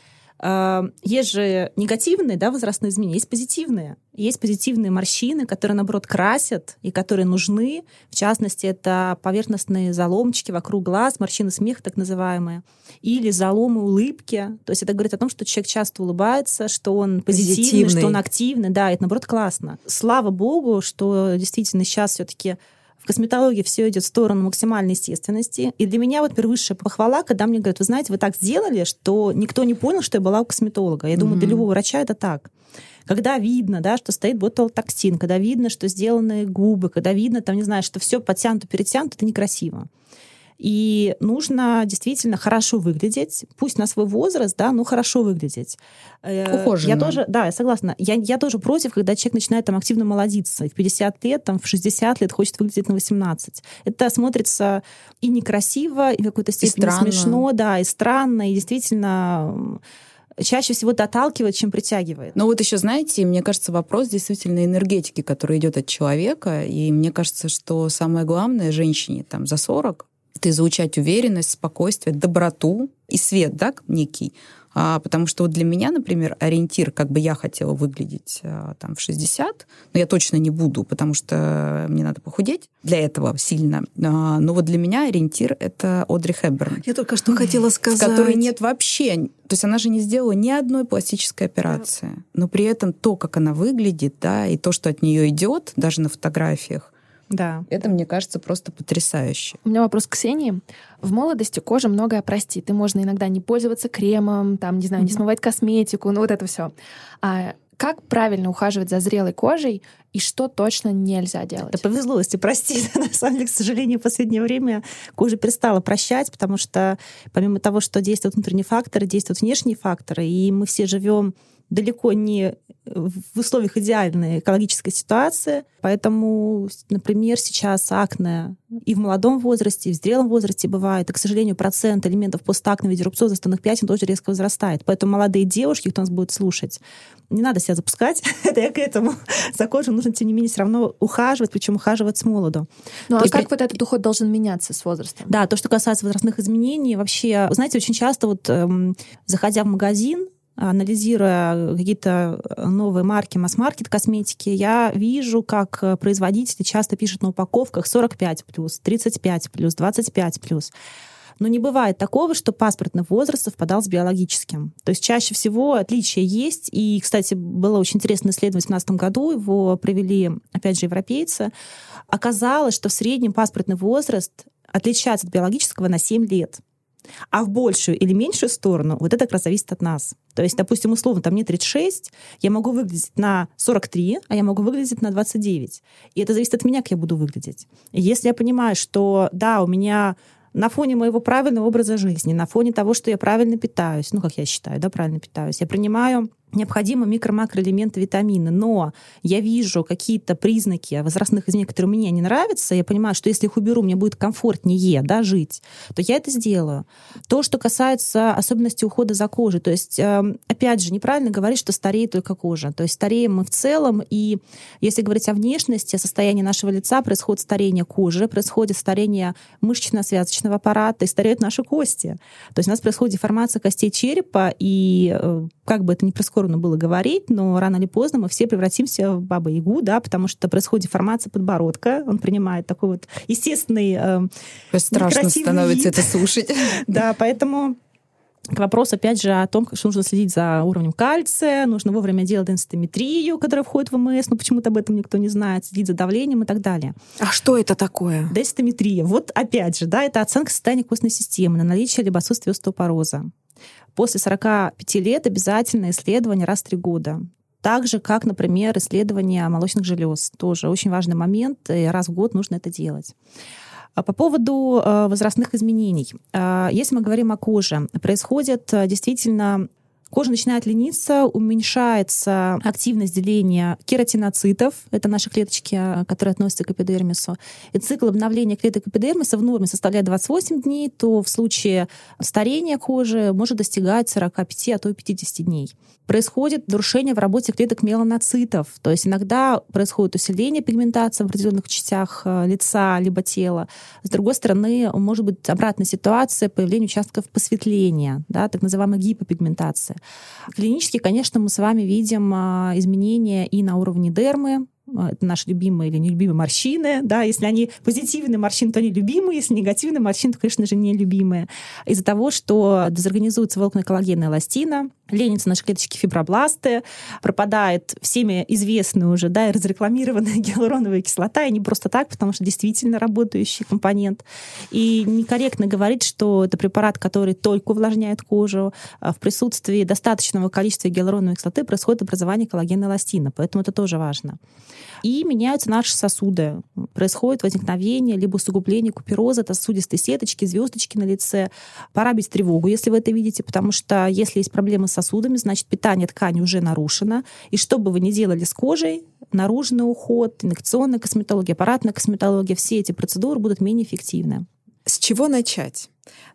[SPEAKER 2] Есть же негативные да, возрастные изменения, есть позитивные. Есть позитивные морщины, которые, наоборот, красят и которые нужны. В частности, это поверхностные заломчики вокруг глаз, морщины смеха так называемые, или заломы улыбки. То есть это говорит о том, что человек часто улыбается, что он позитивный, позитивный. что он активный. Да, это, наоборот, классно. Слава богу, что действительно сейчас все таки в косметологии все идет в сторону максимальной естественности. И для меня вот первейшая похвала, когда мне говорят, вы знаете, вы так сделали, что никто не понял, что я была у косметолога. Я думаю, mm-hmm. для любого врача это так. Когда видно, да, что стоит ботулотоксин, когда видно, что сделаны губы, когда видно, там, не знаю, что все подтянуто, перетянуто, это некрасиво. И нужно действительно хорошо выглядеть, пусть на свой возраст, да, но хорошо выглядеть.
[SPEAKER 1] Э, Ухоженно.
[SPEAKER 2] Я тоже, да, я согласна. Я, я тоже против, когда человек начинает там активно молодиться. В 50 лет, там, в 60 лет хочет выглядеть на 18. Это смотрится и некрасиво, и в какой-то степени и смешно, да, и странно, и действительно чаще всего это отталкивает, чем притягивает.
[SPEAKER 1] Но вот еще, знаете, мне кажется, вопрос действительно энергетики, который идет от человека. И мне кажется, что самое главное женщине там за 40 это излучать уверенность, спокойствие, доброту и свет, да, некий. А, потому что вот для меня, например, ориентир, как бы я хотела выглядеть а, там в 60, но я точно не буду, потому что мне надо похудеть для этого сильно. А, но вот для меня ориентир — это Одри Хэбберн.
[SPEAKER 4] Я только что хотела сказать.
[SPEAKER 1] Которой нет вообще... То есть она же не сделала ни одной пластической операции. Но при этом то, как она выглядит, да, и то, что от нее идет, даже на фотографиях,
[SPEAKER 2] да.
[SPEAKER 1] Это, мне кажется, просто потрясающе.
[SPEAKER 3] У меня вопрос к Ксении. В молодости кожа многое простит. И можно иногда не пользоваться кремом, там, не знаю, не смывать косметику, ну вот это все. А как правильно ухаживать за зрелой кожей и что точно нельзя делать?
[SPEAKER 2] Да повезло, если прости. На самом деле, к сожалению, в последнее время кожа перестала прощать, потому что помимо того, что действуют внутренние факторы, действуют внешние факторы, и мы все живем далеко не в условиях идеальной экологической ситуации. Поэтому, например, сейчас акне и в молодом возрасте, и в зрелом возрасте бывает. И, к сожалению, процент элементов постакне в виде рубцов заставных пятен тоже резко возрастает. Поэтому молодые девушки, кто нас будет слушать, не надо себя запускать. Это я к этому. За кожей нужно, тем не менее, все равно ухаживать, причем ухаживать с молоду.
[SPEAKER 3] Ну, а как вот этот уход должен меняться с возрастом?
[SPEAKER 2] Да, то, что касается возрастных изменений, вообще, знаете, очень часто вот эм, заходя в магазин, анализируя какие-то новые марки масс-маркет косметики, я вижу, как производители часто пишут на упаковках 45 плюс, 35 плюс, 25 плюс. Но не бывает такого, что паспортный возраст совпадал с биологическим. То есть чаще всего отличия есть. И, кстати, было очень интересное исследование в 2018 году, его провели, опять же, европейцы. Оказалось, что в среднем паспортный возраст отличается от биологического на 7 лет. А в большую или меньшую сторону вот это как раз зависит от нас. То есть, допустим, условно, там мне 36, я могу выглядеть на 43, а я могу выглядеть на 29. И это зависит от меня, как я буду выглядеть. И если я понимаю, что да, у меня на фоне моего правильного образа жизни, на фоне того, что я правильно питаюсь, ну, как я считаю, да, правильно питаюсь, я принимаю необходимы микро-макроэлементы, витамины, но я вижу какие-то признаки возрастных изменений, которые мне не нравятся, я понимаю, что если их уберу, мне будет комфортнее да, жить, то я это сделаю. То, что касается особенностей ухода за кожей, то есть, эм, опять же, неправильно говорить, что стареет только кожа. То есть стареем мы в целом, и если говорить о внешности, о состоянии нашего лица, происходит старение кожи, происходит старение мышечно-связочного аппарата, и стареют наши кости. То есть у нас происходит деформация костей черепа, и э, как бы это ни происходило, скоро было говорить, но рано или поздно мы все превратимся в бабу Ягу, да, потому что происходит деформация подбородка, он принимает такой вот естественный...
[SPEAKER 1] Э, Страшно становится вид. это слушать.
[SPEAKER 2] Да, поэтому к вопросу, опять же, о том, что нужно следить за уровнем кальция, нужно вовремя делать денситометрию, которая входит в МС, но почему-то об этом никто не знает, следить за давлением и так далее.
[SPEAKER 4] А что это такое?
[SPEAKER 2] Денситометрия. Вот опять же, да, это оценка состояния костной системы на наличие либо отсутствие остеопороза. После 45 лет обязательно исследование раз в три года. Так же, как, например, исследование молочных желез. Тоже очень важный момент, и раз в год нужно это делать. А по поводу э, возрастных изменений. Э, если мы говорим о коже, происходит э, действительно кожа начинает лениться, уменьшается активность деления кератиноцитов, это наши клеточки, а, которые относятся к эпидермису, и цикл обновления клеток эпидермиса в норме составляет 28 дней, то в случае старения кожи может достигать 45, а то и 50 дней. Происходит нарушение в работе клеток меланоцитов, то есть иногда происходит усиление пигментации в определенных частях а, лица либо тела. С другой стороны, может быть обратная ситуация, появление участков посветления, да, так называемая гипопигментация. Клинически, конечно, мы с вами видим а, изменения и на уровне дермы, это наши любимые или нелюбимые морщины, да, если они позитивные морщины, то они любимые, если негативные морщины, то, конечно же, нелюбимые. Из-за того, что дезорганизуется волокна коллагена и эластина, ленятся наши клеточки фибробласты, пропадает всеми известная уже, да, и разрекламированная гиалуроновая кислота, и не просто так, потому что действительно работающий компонент. И некорректно говорить, что это препарат, который только увлажняет кожу. А в присутствии достаточного количества гиалуроновой кислоты происходит образование коллагена и эластина, поэтому это тоже важно. И меняются наши сосуды. Происходит возникновение либо усугубление купероза, это сосудистой сеточки, звездочки на лице. Пора бить тревогу, если вы это видите, потому что если есть проблемы с сосудами, значит, питание ткани уже нарушено. И что бы вы ни делали с кожей, наружный уход, инъекционная косметология, аппаратная косметология, все эти процедуры будут менее эффективны.
[SPEAKER 4] С чего начать?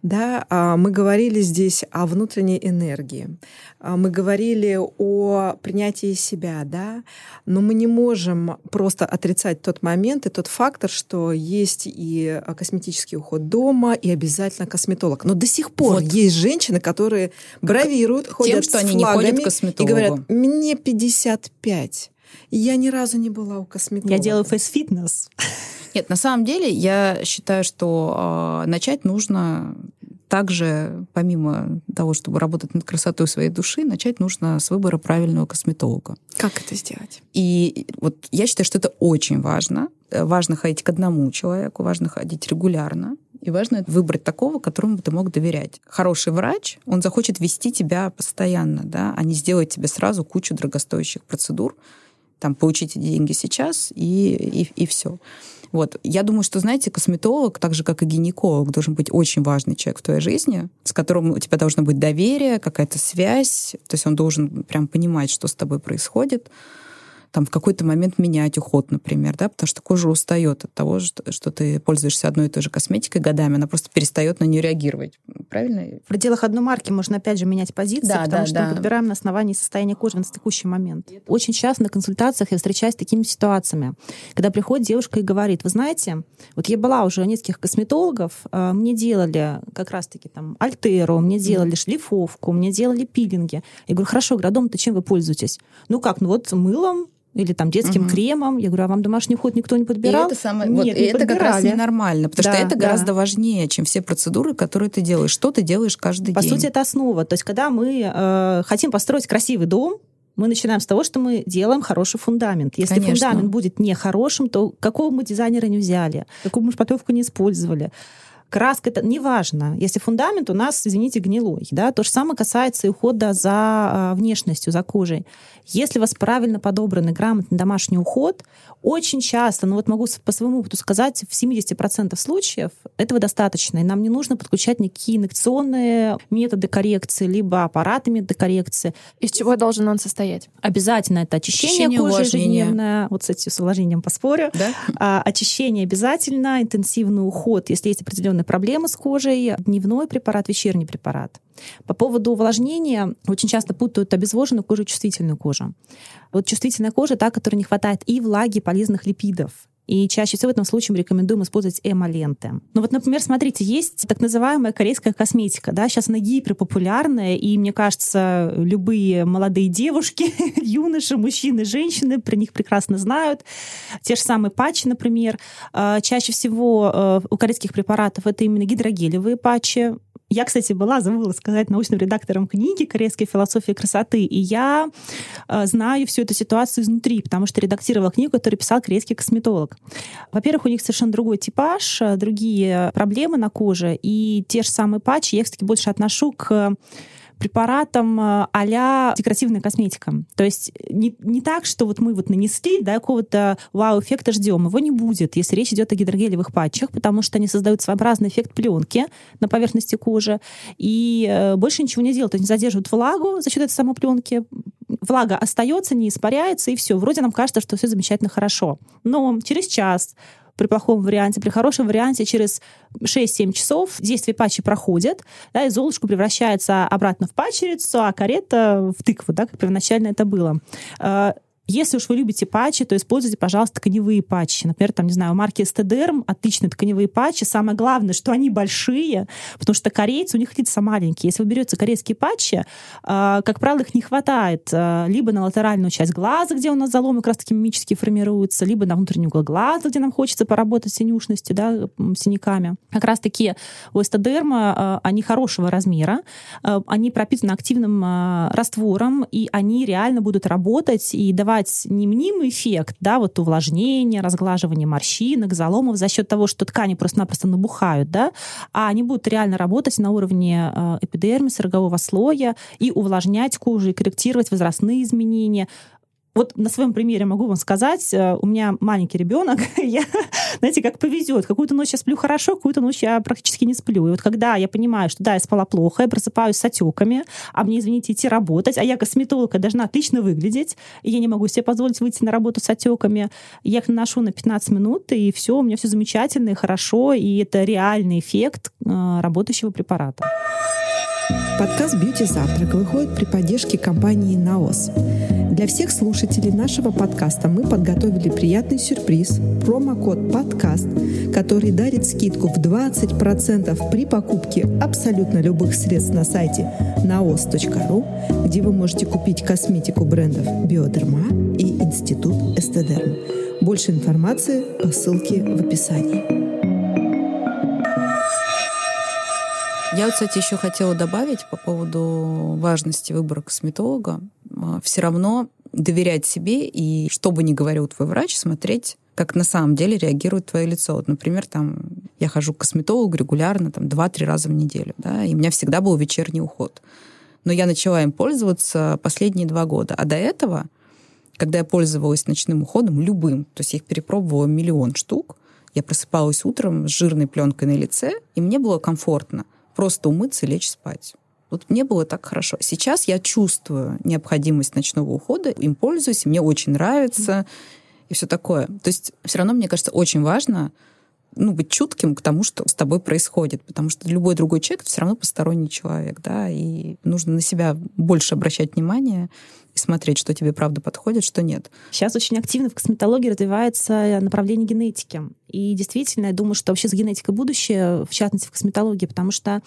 [SPEAKER 4] Да, а, мы говорили здесь о внутренней энергии, а, мы говорили о принятии себя, да, но мы не можем просто отрицать тот момент и тот фактор, что есть и косметический уход дома, и обязательно косметолог. Но до сих пор вот. есть женщины, которые бравируют, ходят Тем, что с они не ходят к и говорят, мне 55, я ни разу не была у косметолога.
[SPEAKER 2] Я делаю face-фитнес.
[SPEAKER 1] Нет, на самом деле я считаю, что э, начать нужно также, помимо того, чтобы работать над красотой своей души, начать нужно с выбора правильного косметолога.
[SPEAKER 4] Как это сделать?
[SPEAKER 1] И вот я считаю, что это очень важно. Важно ходить к одному человеку, важно ходить регулярно. И важно выбрать такого, которому ты мог доверять. Хороший врач, он захочет вести тебя постоянно, да, а не сделать тебе сразу кучу дорогостоящих процедур, там, получите деньги сейчас и, и, и все. Вот. Я думаю, что, знаете, косметолог, так же, как и гинеколог, должен быть очень важный человек в твоей жизни, с которым у тебя должно быть доверие, какая-то связь. То есть он должен прям понимать, что с тобой происходит там в какой-то момент менять уход, например, да, потому что кожа устает от того, что, что ты пользуешься одной и той же косметикой годами, она просто перестает на нее реагировать. Правильно?
[SPEAKER 2] В пределах одной марки можно опять же менять позиции, да, потому да, что да. мы подбираем на основании состояния кожи на текущий момент. Очень часто на консультациях я встречаюсь с такими ситуациями, когда приходит девушка и говорит, вы знаете, вот я была уже у нескольких косметологов, а, мне делали как раз-таки там альтеру, мне делали mm. шлифовку, мне делали пилинги. Я говорю, хорошо, говорю, а дома-то чем вы пользуетесь? Ну как, ну вот мылом, или там детским угу. кремом. Я говорю, а вам домашний уход никто не подбирал?
[SPEAKER 1] И это самое, Нет, вот, не и это как раз ненормально, потому да, что это да. гораздо важнее, чем все процедуры, которые ты делаешь. Что ты делаешь каждый
[SPEAKER 2] По
[SPEAKER 1] день?
[SPEAKER 2] По сути, это основа. То есть, когда мы э, хотим построить красивый дом, мы начинаем с того, что мы делаем хороший фундамент. Если Конечно. фундамент будет нехорошим, то какого мы дизайнера не взяли, какую мы шпатлевку не использовали, краска, это неважно. Если фундамент у нас, извините, гнилой, да, то же самое касается и ухода за а, внешностью, за кожей. Если у вас правильно подобранный, грамотный домашний уход, очень часто, ну вот могу по своему опыту сказать, в 70% случаев этого достаточно, и нам не нужно подключать никакие инъекционные методы коррекции, либо аппараты методы коррекции.
[SPEAKER 3] Из чего должен он состоять?
[SPEAKER 2] Обязательно это очищение, очищение кожи ежедневное. Вот, кстати, с увлажнением поспорю. Да? А, очищение обязательно, интенсивный уход, если есть определенные проблемы с кожей, дневной препарат, вечерний препарат. По поводу увлажнения очень часто путают обезвоженную кожу и чувствительную кожу. Вот чувствительная кожа та, которой не хватает и влаги, полезных липидов. И чаще всего в этом случае мы рекомендуем использовать эмоленты. Ну вот, например, смотрите, есть так называемая корейская косметика, да, сейчас она гиперпопулярная, и мне кажется, любые молодые девушки, юноши, мужчины, женщины про них прекрасно знают. Те же самые патчи, например. А, чаще всего э, у корейских препаратов это именно гидрогелевые патчи, я, кстати, была, забыла сказать, научным редактором книги «Корейская философия красоты», и я э, знаю всю эту ситуацию изнутри, потому что редактировала книгу, которую писал корейский косметолог. Во-первых, у них совершенно другой типаж, э, другие проблемы на коже, и те же самые патчи я, кстати, больше отношу к препаратом а декоративная косметика. То есть не, не так, что вот мы вот нанесли, да, какого-то вау-эффекта ждем. Его не будет, если речь идет о гидрогелевых патчах, потому что они создают своеобразный эффект пленки на поверхности кожи и э, больше ничего не делают. Они задерживают влагу за счет этой самой пленки, влага остается, не испаряется, и все. Вроде нам кажется, что все замечательно хорошо. Но через час при плохом варианте, при хорошем варианте через 6-7 часов действие патчи проходит, да, и золушка превращается обратно в пачерицу, а карета в тыкву, да, как первоначально это было. Если уж вы любите патчи, то используйте, пожалуйста, тканевые патчи. Например, там, не знаю, марки Эстедерм отличные тканевые патчи. Самое главное, что они большие, потому что корейцы, у них лица маленькие. Если вы берете корейские патчи, э, как правило, их не хватает э, либо на латеральную часть глаза, где у нас заломы как раз-таки мимически формируются, либо на внутренний угол глаза, где нам хочется поработать с синюшностью, да, синяками. Как раз-таки у Эстедерма э, они хорошего размера, э, они пропитаны активным э, раствором, и они реально будут работать и давать давать не мнимый эффект, да, вот увлажнение, разглаживание морщинок, заломов за счет того, что ткани просто-напросто набухают, да, а они будут реально работать на уровне э, эпидермиса, рогового слоя и увлажнять кожу, и корректировать возрастные изменения, вот на своем примере могу вам сказать, э, у меня маленький ребенок, я, знаете, как повезет. Какую-то ночь я сплю хорошо, какую-то ночь я практически не сплю. И вот когда я понимаю, что да, я спала плохо, я просыпаюсь с отеками, а мне, извините, идти работать, а я косметолог, я должна отлично выглядеть, и я не могу себе позволить выйти на работу с отеками, я их наношу на 15 минут, и все, у меня все замечательно и хорошо, и это реальный эффект э, работающего препарата.
[SPEAKER 4] Подкаст «Бьюти Завтрак» выходит при поддержке компании «Наос». Для всех слушателей нашего подкаста мы подготовили приятный сюрприз – промокод «Подкаст», который дарит скидку в 20% при покупке абсолютно любых средств на сайте naos.ru, где вы можете купить косметику брендов «Биодерма» и «Институт Эстедерм». Больше информации по ссылке в описании.
[SPEAKER 1] Я кстати, еще хотела добавить по поводу важности выбора косметолога. А, Все равно доверять себе и, что бы ни говорил твой врач, смотреть как на самом деле реагирует твое лицо. Вот, например, там, я хожу к косметологу регулярно, там, 2-3 раза в неделю, да, и у меня всегда был вечерний уход. Но я начала им пользоваться последние два года. А до этого, когда я пользовалась ночным уходом, любым, то есть я их перепробовала миллион штук, я просыпалась утром с жирной пленкой на лице, и мне было комфортно просто умыться и лечь спать. Вот мне было так хорошо. Сейчас я чувствую необходимость ночного ухода, им пользуюсь, мне очень нравится, и все такое. То есть все равно, мне кажется, очень важно ну, быть чутким к тому, что с тобой происходит, потому что любой другой человек все равно посторонний человек, да, и нужно на себя больше обращать внимание и смотреть, что тебе правда подходит, что нет.
[SPEAKER 2] Сейчас очень активно в косметологии развивается направление генетики. И действительно, я думаю, что вообще с генетикой будущее, в частности, в косметологии, потому что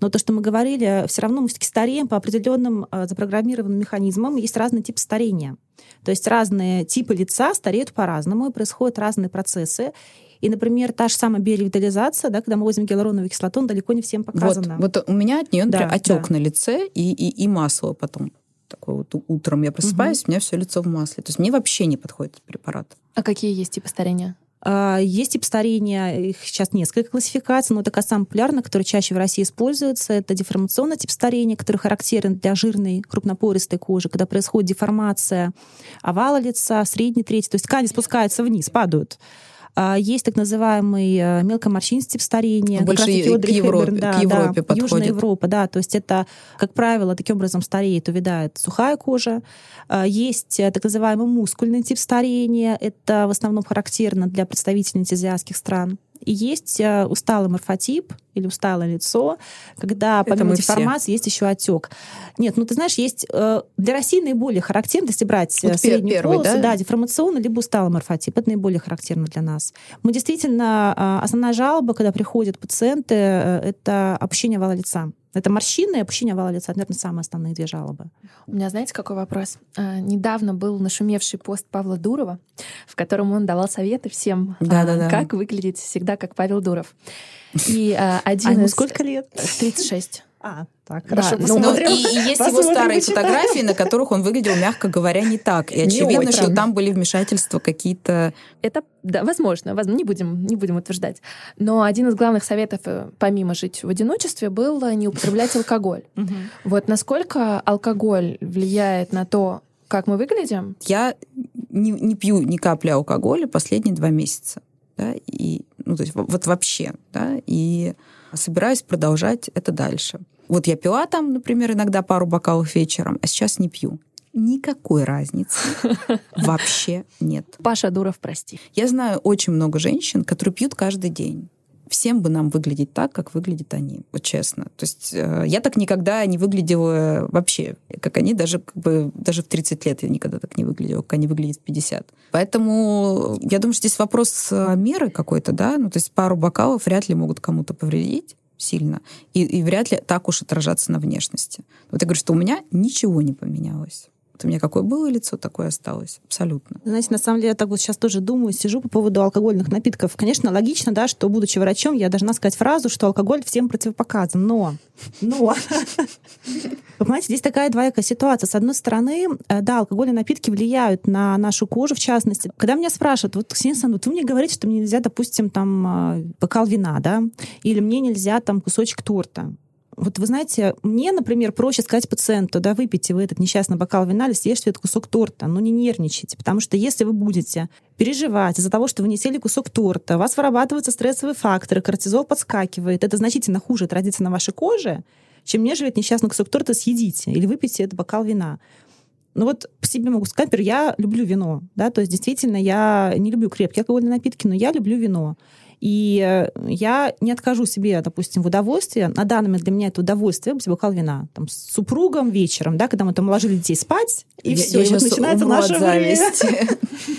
[SPEAKER 2] но то, что мы говорили, все равно мы все-таки стареем по определенным э, запрограммированным механизмам. Есть разные типы старения. То есть разные типы лица стареют по-разному, и происходят разные процессы. И, например, та же самая биоревитализация, да, когда мы возьмем гиалуроновую кислоту, он далеко не всем показана.
[SPEAKER 1] Вот, вот у меня от нее, например, да, отек да. на лице и, и, и масло потом. Такое вот утром я просыпаюсь, угу. у меня все лицо в масле. То есть мне вообще не подходит этот препарат.
[SPEAKER 3] А какие есть типы старения?
[SPEAKER 2] А, есть тип старения, их сейчас несколько классификаций, но такая самая популярная, которая чаще в России используется, это деформационный тип старения, который характерен для жирной крупнопористой кожи, когда происходит деформация овала лица, средней трети, то есть ткани спускаются вниз, падают. А, есть так называемый э, мелкоморщинистый тип старения.
[SPEAKER 1] Больше как раз к Европе,
[SPEAKER 2] да,
[SPEAKER 1] к Европе да, подходит.
[SPEAKER 2] Южная Европа, да. То есть это, как правило, таким образом стареет, увядает сухая кожа. А, есть э, так называемый мускульный тип старения. Это в основном характерно для представительниц азиатских стран. И есть э, усталый морфотип или усталое лицо, когда помимо деформации есть еще отек. Нет, ну ты знаешь, есть э, для России наиболее характерно, если брать вот среднюю первый, полосу, да? да, деформационный либо усталый морфотип, это наиболее характерно для нас. Мы действительно, основная жалоба, когда приходят пациенты, это опущение вала лица. Это морщины и опущение овала лица. Наверное, самые основные две жалобы.
[SPEAKER 3] У меня, знаете, какой вопрос? А, недавно был нашумевший пост Павла Дурова, в котором он давал советы всем, да, а, да, да. как выглядеть всегда как Павел Дуров.
[SPEAKER 2] И а, один а ему из... сколько лет?
[SPEAKER 3] 36.
[SPEAKER 2] А, так,
[SPEAKER 3] Хорошо,
[SPEAKER 2] хорошо.
[SPEAKER 1] Ну, и, и есть его старые
[SPEAKER 2] почитаем.
[SPEAKER 1] фотографии, на которых он выглядел, мягко говоря, не так. И очевидно, что там были вмешательства какие-то.
[SPEAKER 3] Это, да, возможно, возможно, не будем, не будем утверждать. Но один из главных советов, э, помимо жить в одиночестве, был э, не употреблять алкоголь. Вот насколько алкоголь влияет на то, как мы выглядим?
[SPEAKER 1] Я не, не пью ни капли алкоголя последние два месяца. Да, и, ну, то есть во- вот вообще, да, и собираюсь продолжать это дальше. Вот я пила там, например, иногда пару бокалов вечером, а сейчас не пью. Никакой разницы вообще нет.
[SPEAKER 3] Паша Дуров, прости.
[SPEAKER 1] Я знаю очень много женщин, которые пьют каждый день. Всем бы нам выглядеть так, как выглядят они, вот честно. То есть э, я так никогда не выглядела вообще, как они, даже, как бы, даже в 30 лет я никогда так не выглядела, как они выглядят в 50. Поэтому я думаю, что здесь вопрос э, меры какой-то, да, ну то есть пару бокалов вряд ли могут кому-то повредить сильно, и, и вряд ли так уж отражаться на внешности. Вот я говорю, что у меня ничего не поменялось. Вот у меня какое было лицо, такое осталось. Абсолютно.
[SPEAKER 2] Знаете, на самом деле, я так вот сейчас тоже думаю, сижу по поводу алкогольных напитков. Конечно, логично, да, что, будучи врачом, я должна сказать фразу, что алкоголь всем противопоказан. Но, но, понимаете, здесь такая двоякая ситуация. С одной стороны, э, да, алкогольные напитки влияют на нашу кожу, в частности. Когда меня спрашивают, вот, Ксения вот вы мне говорите, что мне нельзя, допустим, там, э, бокал вина, да, или мне нельзя, там, кусочек торта. Вот вы знаете, мне, например, проще сказать пациенту, да, выпейте вы этот несчастный бокал вина или съешьте этот кусок торта, но не нервничайте, потому что если вы будете переживать из-за того, что вы не съели кусок торта, у вас вырабатываются стрессовые факторы, кортизол подскакивает, это значительно хуже отразится на вашей коже, чем нежели этот несчастный кусок торта съедите или выпейте этот бокал вина. Ну вот по себе могу сказать, например, я люблю вино, да, то есть действительно я не люблю крепкие алкогольные напитки, но я люблю вино. И э, я не откажу себе, допустим, в удовольствии. На данный момент для меня это удовольствие выпить бокал вина. Там, с супругом вечером, да, когда мы там ложили детей спать, и
[SPEAKER 1] Я-
[SPEAKER 2] все,
[SPEAKER 1] я
[SPEAKER 2] и вот начинается наше время.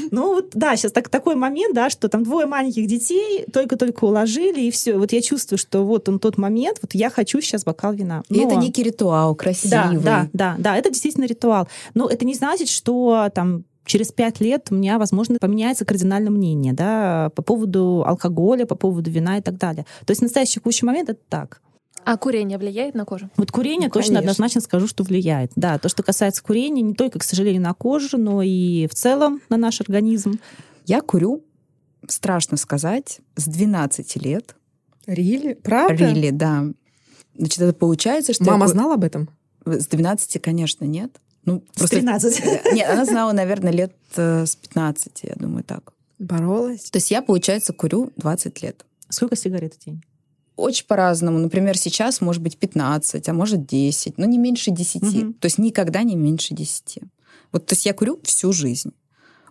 [SPEAKER 2] Ну вот, да, сейчас так, такой момент, да, что там двое маленьких детей только-только уложили, и все. Вот я чувствую, что вот он тот момент, вот я хочу сейчас бокал вина.
[SPEAKER 1] И это
[SPEAKER 2] Но-
[SPEAKER 1] некий ритуал,
[SPEAKER 2] да,
[SPEAKER 1] красивый.
[SPEAKER 2] да, да, да, это действительно ритуал. Но это не значит, что там через пять лет у меня, возможно, поменяется кардинально мнение, да, по поводу алкоголя, по поводу вина и так далее. То есть в настоящий текущий момент это так.
[SPEAKER 3] А курение влияет на кожу?
[SPEAKER 2] Вот курение
[SPEAKER 4] Ну,
[SPEAKER 2] точно
[SPEAKER 4] конечно.
[SPEAKER 2] однозначно скажу, что влияет. Да, то, что касается курения, не только, к сожалению, на кожу, но и в целом на наш организм.
[SPEAKER 1] Я курю, страшно сказать, с 12 лет.
[SPEAKER 4] Рили? Правда?
[SPEAKER 1] Рили, да. Значит, это получается, что...
[SPEAKER 4] Мама
[SPEAKER 1] я
[SPEAKER 4] знала об этом?
[SPEAKER 1] С 12, конечно, нет. Ну,
[SPEAKER 2] С 13.
[SPEAKER 1] Э, Нет, она знала, наверное, лет э, с 15, я думаю, так.
[SPEAKER 4] Боролась?
[SPEAKER 1] То есть я, получается, курю 20 лет.
[SPEAKER 2] Сколько сигарет в день?
[SPEAKER 1] Очень по-разному. Например, сейчас может быть 15, а может 10, но не меньше 10.
[SPEAKER 2] Мгм.
[SPEAKER 1] То есть никогда не меньше 10. Вот, то есть я курю всю жизнь.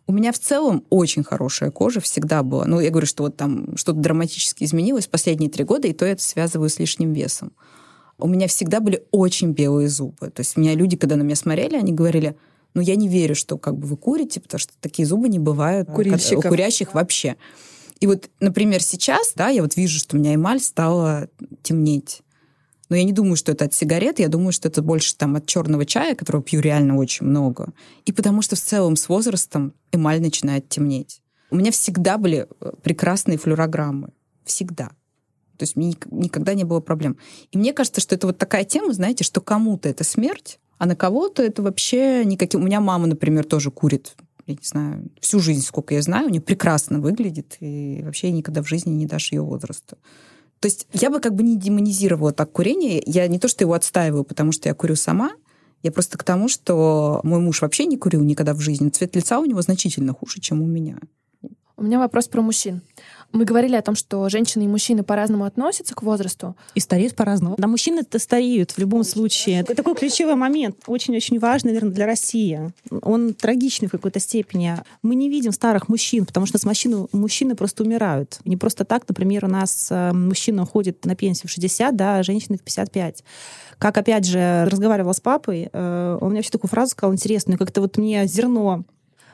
[SPEAKER 1] У меня в целом очень хорошая кожа всегда была. Ну, я говорю, что вот там что-то драматически изменилось последние три года, и то я это связываю с лишним весом. У меня всегда были очень белые зубы. То есть меня люди, когда на меня смотрели, они говорили, ну, я не верю, что как бы вы курите, потому что такие зубы не бывают
[SPEAKER 4] Курильщиков.
[SPEAKER 1] у курящих вообще. И вот, например, сейчас, да, я вот вижу, что у меня эмаль стала темнеть. Но я не думаю, что это от сигарет, я думаю, что это больше там от черного чая, которого пью реально очень много. И потому что в целом с возрастом эмаль начинает темнеть. У меня всегда были э, прекрасные флюорограммы. Всегда. То есть мне ник- никогда не было проблем. И мне кажется, что это вот такая тема, знаете, что кому-то это смерть, а на кого-то это вообще никаким... У меня мама, например, тоже курит, я не знаю, всю жизнь, сколько я знаю, у нее прекрасно выглядит, и вообще никогда в жизни не дашь ее возраста. То есть я бы как бы не демонизировала так курение. Я не то, что его отстаиваю, потому что я курю сама, я просто к тому, что мой муж вообще не курил никогда в жизни. Цвет лица у него значительно хуже, чем у меня.
[SPEAKER 3] У меня вопрос про мужчин. Мы говорили о том, что женщины и мужчины по-разному относятся к возрасту.
[SPEAKER 2] И стареют по-разному. Да, мужчины-то стареют в любом случае. Это такой ключевой момент, очень-очень важный, наверное, для России. Он трагичный в какой-то степени. Мы не видим старых мужчин, потому что с мужчины, мужчины просто умирают. Не просто так, например, у нас э, мужчина уходит на пенсию в 60, да, а женщины в 55. Как, опять же, разговаривала с папой, э, он мне вообще такую фразу сказал интересную, как-то вот мне зерно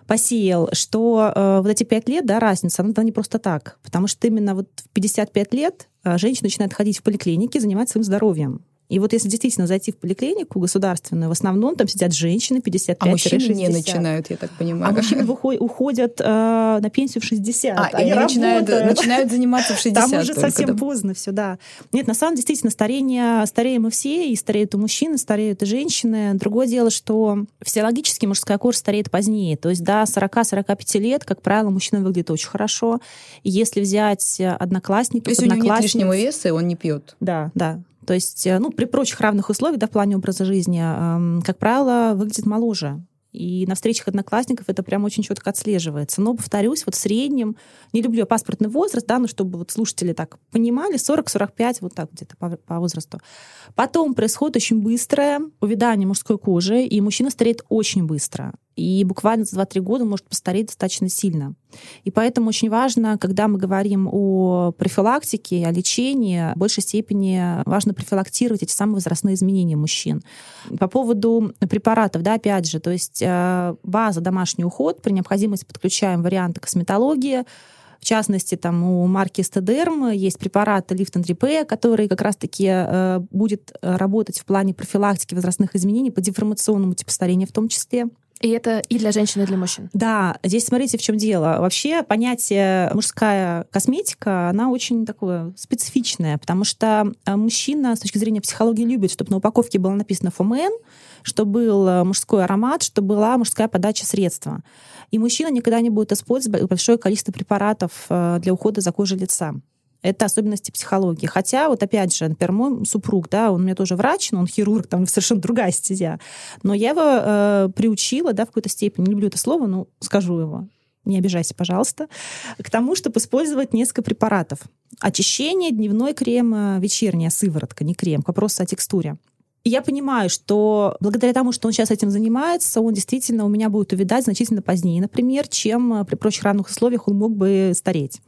[SPEAKER 2] посеял, что э, вот эти пять лет, да, разница, она не просто так. Потому что именно вот в 55 лет э, женщина начинает ходить в поликлиники, заниматься своим здоровьем. И вот если действительно зайти в поликлинику государственную, в основном там сидят женщины 55
[SPEAKER 1] А мужчины не начинают, я так понимаю.
[SPEAKER 2] А мужчины уходят э, на пенсию в 60.
[SPEAKER 1] А, они, они начинают, начинают заниматься в 60
[SPEAKER 2] Там уже совсем да? поздно все, да. Нет, на самом деле, действительно, старение, стареем мы все, и стареют и мужчины, стареют и женщины. Другое дело, что физиологически мужская кожа стареет позднее. То есть до 40-45 лет, как правило, мужчина выглядит очень хорошо. Если взять одноклассников,
[SPEAKER 1] То есть у него нет лишнего веса, и он не пьет.
[SPEAKER 2] Да, да. То есть, ну, при прочих равных условиях, да, в плане образа жизни, как правило, выглядит моложе. И на встречах одноклассников это прям очень четко отслеживается. Но, повторюсь, вот в среднем, не люблю паспортный возраст, да, но чтобы вот слушатели так понимали, 40-45, вот так где-то по, по возрасту. Потом происходит очень быстрое увядание мужской кожи, и мужчина стареет очень быстро и буквально за 2-3 года может постареть достаточно сильно. И поэтому очень важно, когда мы говорим о профилактике, о лечении, в большей степени важно профилактировать эти самые возрастные изменения мужчин. По поводу препаратов, да, опять же, то есть э, база домашний уход, при необходимости подключаем варианты косметологии, в частности, там у марки Стедерм есть препарат Lift and Repair, который как раз-таки э, будет работать в плане профилактики возрастных изменений по деформационному типу старения в том числе.
[SPEAKER 3] И это и для женщин, и для мужчин.
[SPEAKER 2] Да, здесь смотрите, в чем дело. Вообще понятие мужская косметика, она очень такое специфичное, потому что э, мужчина с точки зрения психологии любит, чтобы на упаковке было написано ФМН, что был э, мужской аромат, что была мужская подача средства. И мужчина никогда не будет использовать большое количество препаратов э, для ухода за кожей лица. Это особенности психологии. Хотя, вот опять же, например, мой супруг, да, он у меня тоже врач, но он хирург, там совершенно другая стезя. Но я его э, приучила, да, в какой-то степени, не люблю это слово, но скажу его, не обижайся, пожалуйста, к тому, чтобы использовать несколько препаратов. Очищение, дневной крем, э, вечерняя сыворотка, не крем, вопрос о текстуре. И я понимаю, что благодаря тому, что он сейчас этим занимается, он действительно у меня будет увидать значительно позднее, например, чем э, при прочих равных условиях он мог бы стареть.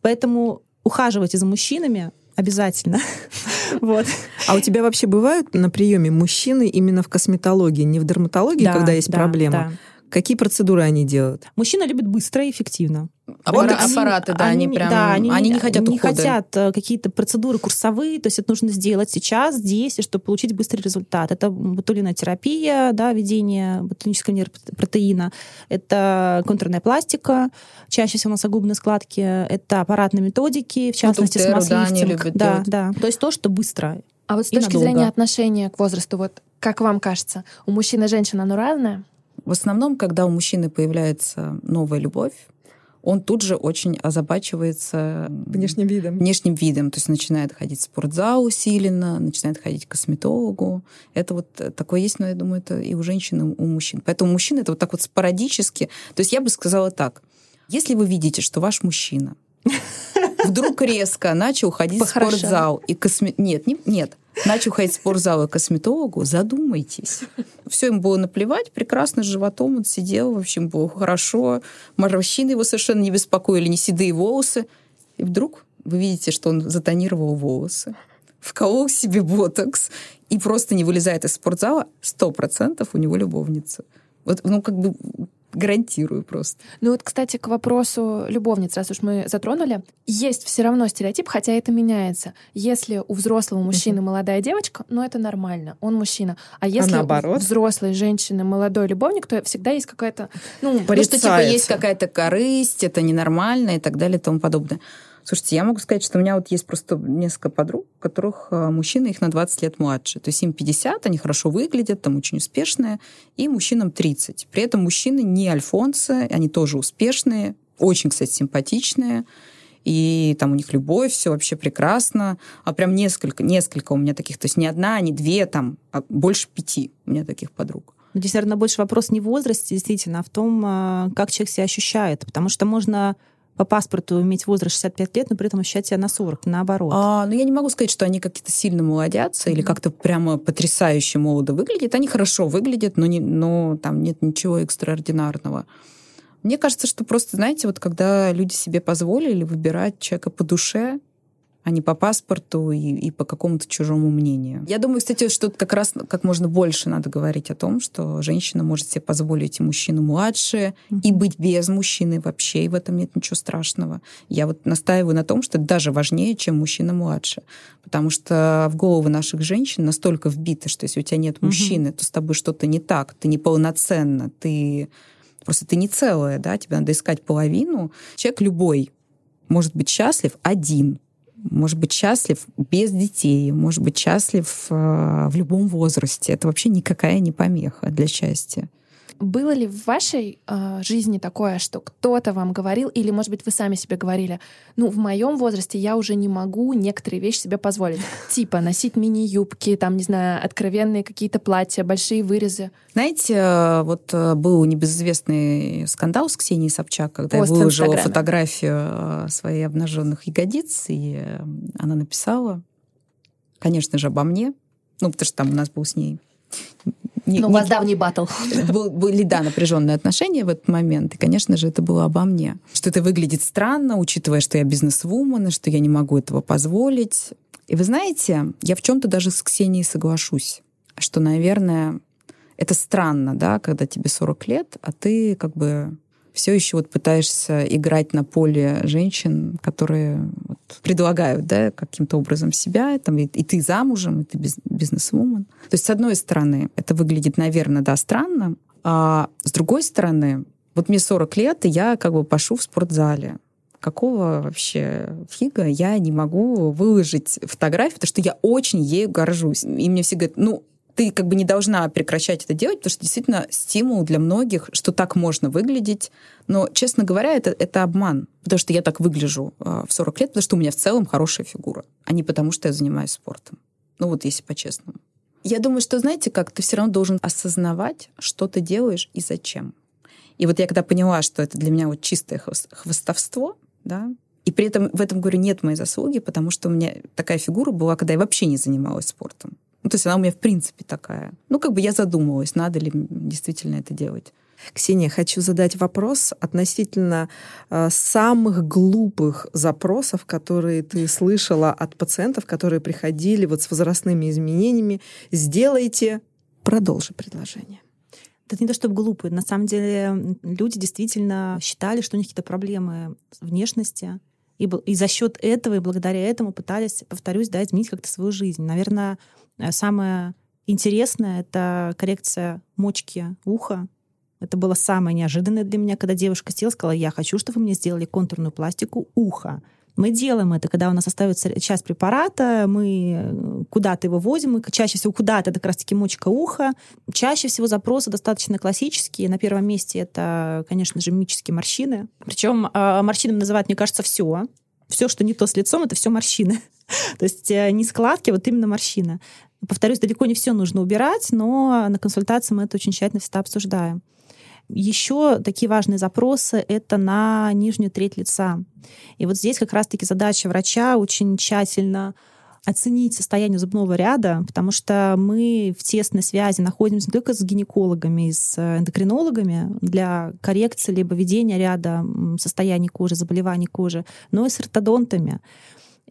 [SPEAKER 2] Поэтому ухаживайте за мужчинами обязательно. вот.
[SPEAKER 4] А у тебя вообще бывают на приеме мужчины именно в косметологии, не в дерматологии, да, когда есть да, проблема? Да. Какие процедуры они делают?
[SPEAKER 2] Мужчина любит быстро и эффективно.
[SPEAKER 1] Аппара- вот, аппараты, да, они, они прям, да, они, они не хотят
[SPEAKER 2] Не ухода. хотят э, какие-то процедуры курсовые, то есть это нужно сделать сейчас, здесь, чтобы получить быстрый результат. Это ботулинотерапия, терапия, да, введение ботулинического нейропротеина, это контурная пластика, чаще всего носогубные складки, это аппаратные методики, в частности, ну, смаз-лифтинг. Да, да, да. То есть то, что быстро
[SPEAKER 3] А вот с точки надолго. зрения отношения к возрасту, вот как вам кажется, у мужчин и женщин оно разное?
[SPEAKER 1] В основном, когда у мужчины появляется новая любовь, он тут же очень озабачивается
[SPEAKER 4] внешним видом.
[SPEAKER 1] Внешним видом. То есть начинает ходить в спортзал усиленно, начинает ходить к косметологу. Это вот такое есть, но я думаю, это и у женщин, и у мужчин. Поэтому мужчина это вот так вот спорадически. То есть я бы сказала так. Если вы видите, что ваш мужчина вдруг резко начал ходить в спортзал и косме... Нет, не, нет начал ходить в спортзал и косметологу, задумайтесь. Все им было наплевать, прекрасно с животом он сидел, в общем, было хорошо. Морщины его совершенно не беспокоили, не седые волосы. И вдруг вы видите, что он затонировал волосы, вколол себе ботокс и просто не вылезает из спортзала, сто процентов у него любовница. Вот, ну, как бы гарантирую просто.
[SPEAKER 3] Ну вот, кстати, к вопросу любовниц, раз уж мы затронули, есть все равно стереотип, хотя это меняется. Если у взрослого мужчины молодая девочка, ну это нормально, он мужчина. А если а у взрослой женщины молодой любовник, то всегда есть какая-то, ну,
[SPEAKER 1] ну что типа есть какая-то корысть, это ненормально и так далее и тому подобное. Слушайте, я могу сказать, что у меня вот есть просто несколько подруг, у которых а, мужчины их на 20 лет младше. То есть им 50, они хорошо выглядят, там очень успешные, и мужчинам 30. При этом мужчины не альфонсы, они тоже успешные, очень, кстати, симпатичные и там у них любовь, все вообще прекрасно, а прям несколько, несколько у меня таких, то есть не одна, не две, там, а больше пяти у меня таких подруг.
[SPEAKER 2] Здесь, наверное, больше вопрос не в возрасте, действительно, а в том, а, как человек себя ощущает, потому что можно по паспорту иметь возраст 65 лет, но при этом ощущать себя на 40, наоборот.
[SPEAKER 1] А, ну, я не могу сказать, что они какие-то сильно молодятся mm-hmm. или как-то прямо потрясающе молодо выглядят. Они хорошо выглядят, но, не, но там нет ничего экстраординарного. Мне кажется, что просто, знаете, вот когда люди себе позволили выбирать человека по душе, а не по паспорту и, и по какому-то чужому мнению. Я думаю, кстати, что как раз как можно больше надо говорить о том, что женщина может себе позволить и мужчину младше, mm-hmm. и быть без мужчины вообще, и в этом нет ничего страшного. Я вот настаиваю на том, что это даже важнее, чем мужчина младше. Потому что в головы наших женщин настолько вбито, что если у тебя нет мужчины, mm-hmm. то с тобой что-то не так, ты неполноценна, ты просто ты не целая, да, тебе надо искать половину. Человек любой может быть счастлив один, может быть счастлив без детей, может быть счастлив э, в любом возрасте. Это вообще никакая не помеха для счастья.
[SPEAKER 3] Было ли в вашей э, жизни такое, что кто-то вам говорил, или, может быть, вы сами себе говорили, ну, в моем возрасте я уже не могу некоторые вещи себе позволить. Типа носить мини-юбки, там, не знаю, откровенные какие-то платья, большие вырезы.
[SPEAKER 1] Знаете, э, вот э, был небезызвестный скандал с Ксенией Собчак, когда Пост я выложила фотографию э, своих обнаженных ягодиц, и она написала, конечно же, обо мне, ну, потому что там у нас был с ней
[SPEAKER 2] не, ну, у вас давний батл.
[SPEAKER 1] Был, были, да, напряженные отношения в этот момент. И, конечно же, это было обо мне. Что это выглядит странно, учитывая, что я бизнес-вумен, что я не могу этого позволить. И вы знаете, я в чем-то даже с Ксенией соглашусь, что, наверное, это странно, да, когда тебе 40 лет, а ты как бы все еще вот пытаешься играть на поле женщин, которые вот предлагают, да, каким-то образом себя, там, и, и ты замужем, и ты бизнес-вумен. То есть, с одной стороны, это выглядит, наверное, да, странно, а с другой стороны, вот мне 40 лет, и я как бы пошу в спортзале. Какого вообще фига я не могу выложить фотографию, потому что я очень ею горжусь. И мне все говорят, ну, ты как бы не должна прекращать это делать, потому что действительно стимул для многих, что так можно выглядеть. Но, честно говоря, это, это обман. Потому что я так выгляжу э, в 40 лет, потому что у меня в целом хорошая фигура, а не потому что я занимаюсь спортом. Ну вот если по-честному. Я думаю, что, знаете, как ты все равно должен осознавать, что ты делаешь и зачем. И вот я когда поняла, что это для меня вот чистое хвостовство, да, и при этом в этом, говорю, нет моей заслуги, потому что у меня такая фигура была, когда я вообще не занималась спортом. Ну, то есть она у меня в принципе такая. Ну, как бы я задумывалась, надо ли действительно это делать.
[SPEAKER 4] Ксения, хочу задать вопрос относительно э, самых глупых запросов, которые ты слышала от пациентов, которые приходили вот с возрастными изменениями. Сделайте, продолжи предложение.
[SPEAKER 2] Это не то чтобы глупые. На самом деле люди действительно считали, что у них какие-то проблемы внешности, и, и за счет этого и благодаря этому пытались, повторюсь, да, изменить как-то свою жизнь. Наверное, самое интересное — это коррекция мочки уха. Это было самое неожиданное для меня, когда девушка села сказала, я хочу, чтобы вы мне сделали контурную пластику уха. Мы делаем это, когда у нас остается часть препарата, мы э, куда-то его возим, и чаще всего куда-то это как раз-таки мочка уха. Чаще всего запросы достаточно классические. На первом месте это, конечно же, мимические морщины. Причем а, морщинами называют, мне кажется, все. Все, что не то с лицом, это все морщины. То есть э, не складки, а вот именно морщина. Повторюсь, далеко не все нужно убирать, но на консультации мы это очень тщательно всегда обсуждаем. Еще такие важные запросы — это на нижнюю треть лица. И вот здесь как раз-таки задача врача очень тщательно оценить состояние зубного ряда, потому что мы в тесной связи находимся не только с гинекологами, с эндокринологами для коррекции либо ведения ряда состояний кожи, заболеваний кожи, но и с ортодонтами.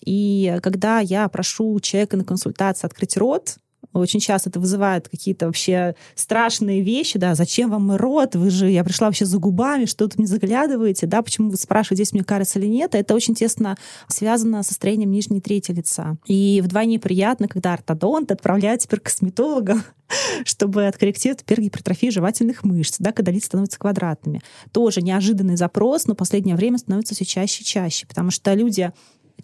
[SPEAKER 2] И когда я прошу человека на консультацию открыть рот, очень часто это вызывает какие-то вообще страшные вещи, да, зачем вам мой рот, вы же, я пришла вообще за губами, что тут не заглядываете, да, почему вы спрашиваете, здесь мне кажется или нет, это очень тесно связано со строением нижней трети лица. И вдвойне приятно, когда ортодонт отправляет теперь к косметологам, чтобы откорректировать теперь жевательных мышц, да, когда лица становятся квадратными. Тоже неожиданный запрос, но в последнее время становится все чаще и чаще, потому что люди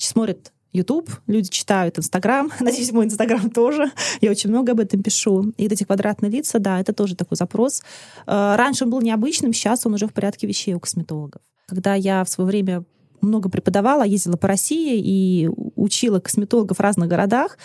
[SPEAKER 2] смотрят YouTube, люди читают Инстаграм, надеюсь, мой Инстаграм тоже. Я очень много об этом пишу. И вот эти квадратные лица, да, это тоже такой запрос. Э, раньше он был необычным, сейчас он уже в порядке вещей у косметологов. Когда я в свое время много преподавала, ездила по России и учила косметологов в разных городах,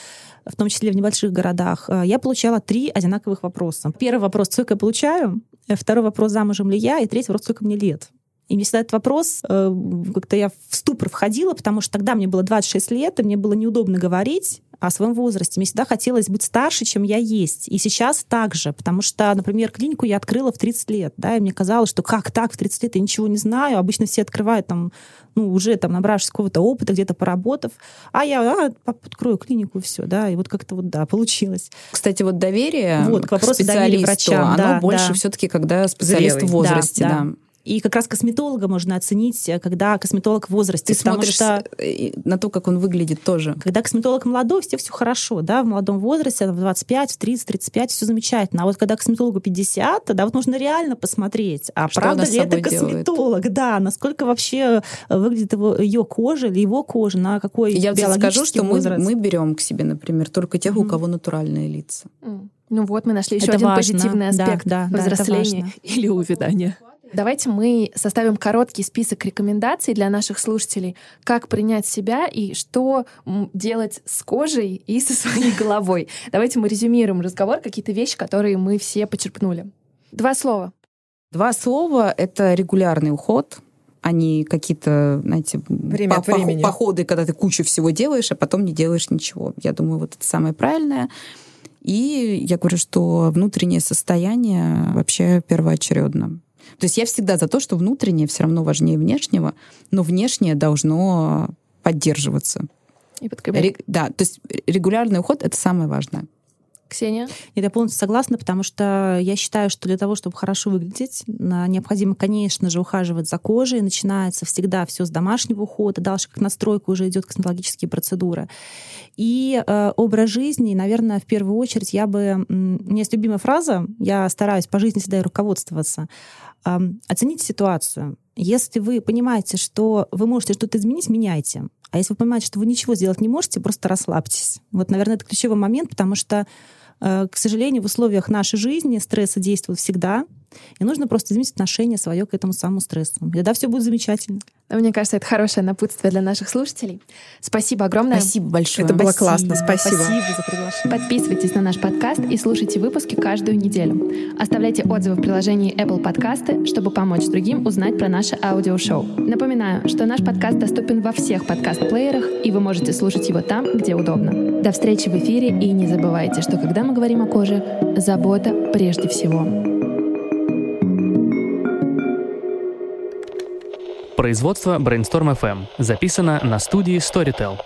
[SPEAKER 2] в том числе в небольших городах, э, я получала три одинаковых вопроса. Первый вопрос, сколько я получаю? Второй вопрос, замужем ли я? И третий вопрос, сколько мне лет? И мне всегда этот вопрос, э, как-то я в ступор входила, потому что тогда мне было 26 лет, и мне было неудобно говорить о своем возрасте. Мне всегда хотелось быть старше, чем я есть. И сейчас также, потому что, например, клинику я открыла в 30 лет, да, и мне казалось, что как так, в 30 лет я ничего не знаю. Обычно все открывают там, ну, уже там набравшись какого-то опыта, где-то поработав, а я а, открою клинику и все, да, и вот как-то вот, да, получилось.
[SPEAKER 1] Кстати, вот доверие вот, к, к специалисту, врачам, оно да, больше да. все-таки, когда специалист Зрелый. в возрасте, да. да. да.
[SPEAKER 2] И как раз косметолога можно оценить, э, когда косметолог в возрасте.
[SPEAKER 1] Ты смотришь что, э, на то, как он выглядит тоже.
[SPEAKER 2] Когда косметолог молодой, все все хорошо, да, в молодом возрасте, в 25, в 30, 35, все замечательно. А вот когда косметологу 50, тогда вот нужно реально посмотреть, а что правда ли это косметолог, делает? да, насколько вообще э, выглядит его, ее кожа или его кожа, на какой
[SPEAKER 1] Я скажу, что возраст. мы, мы берем к себе, например, только тех, mm-hmm. у кого натуральные лица.
[SPEAKER 3] Mm. Ну вот, мы нашли еще это один важно. позитивный аспект да, да, взросления да, или увядания. Давайте мы составим короткий список рекомендаций для наших слушателей, как принять себя и что делать с кожей и со своей головой. Давайте мы резюмируем разговор, какие-то вещи, которые мы все почерпнули. Два слова.
[SPEAKER 1] Два слова — это регулярный уход, а не какие-то, знаете, Время по- времени. походы, когда ты кучу всего делаешь, а потом не делаешь ничего. Я думаю, вот это самое правильное. И я говорю, что внутреннее состояние вообще первоочередно. То есть я всегда за то, что внутреннее все равно важнее внешнего, но внешнее должно поддерживаться.
[SPEAKER 3] И подкреплять.
[SPEAKER 1] Да, то есть регулярный уход — это самое важное.
[SPEAKER 3] Ксения?
[SPEAKER 2] Нет, я полностью согласна, потому что я считаю, что для того, чтобы хорошо выглядеть, необходимо, конечно же, ухаживать за кожей. Начинается всегда все с домашнего ухода, дальше как настройка уже идет косметологические процедуры. И э, образ жизни, наверное, в первую очередь я бы... У меня есть любимая фраза, я стараюсь по жизни всегда руководствоваться. Оцените ситуацию. Если вы понимаете, что вы можете что-то изменить, меняйте. А если вы понимаете, что вы ничего сделать не можете, просто расслабьтесь. Вот, наверное, это ключевой момент, потому что Э, к сожалению, в условиях нашей жизни стрессы действуют всегда, и нужно просто изменить отношение свое к этому самому стрессу. И тогда все будет замечательно.
[SPEAKER 3] Мне кажется, это хорошее напутствие для наших слушателей. Спасибо огромное.
[SPEAKER 1] Спасибо большое.
[SPEAKER 4] Это было Спасибо. классно. Спасибо.
[SPEAKER 2] Спасибо за приглашение.
[SPEAKER 3] Подписывайтесь на наш подкаст и слушайте выпуски каждую неделю. Оставляйте отзывы в приложении Apple Podcasts, чтобы помочь другим узнать про наше аудиошоу. Напоминаю, что наш подкаст доступен во всех подкаст-плеерах, и вы можете слушать его там, где удобно. До встречи в эфире, и не забывайте, что когда мы говорим о коже, забота прежде всего.
[SPEAKER 5] Производство Brainstorm FM. Записано на студии Storytel.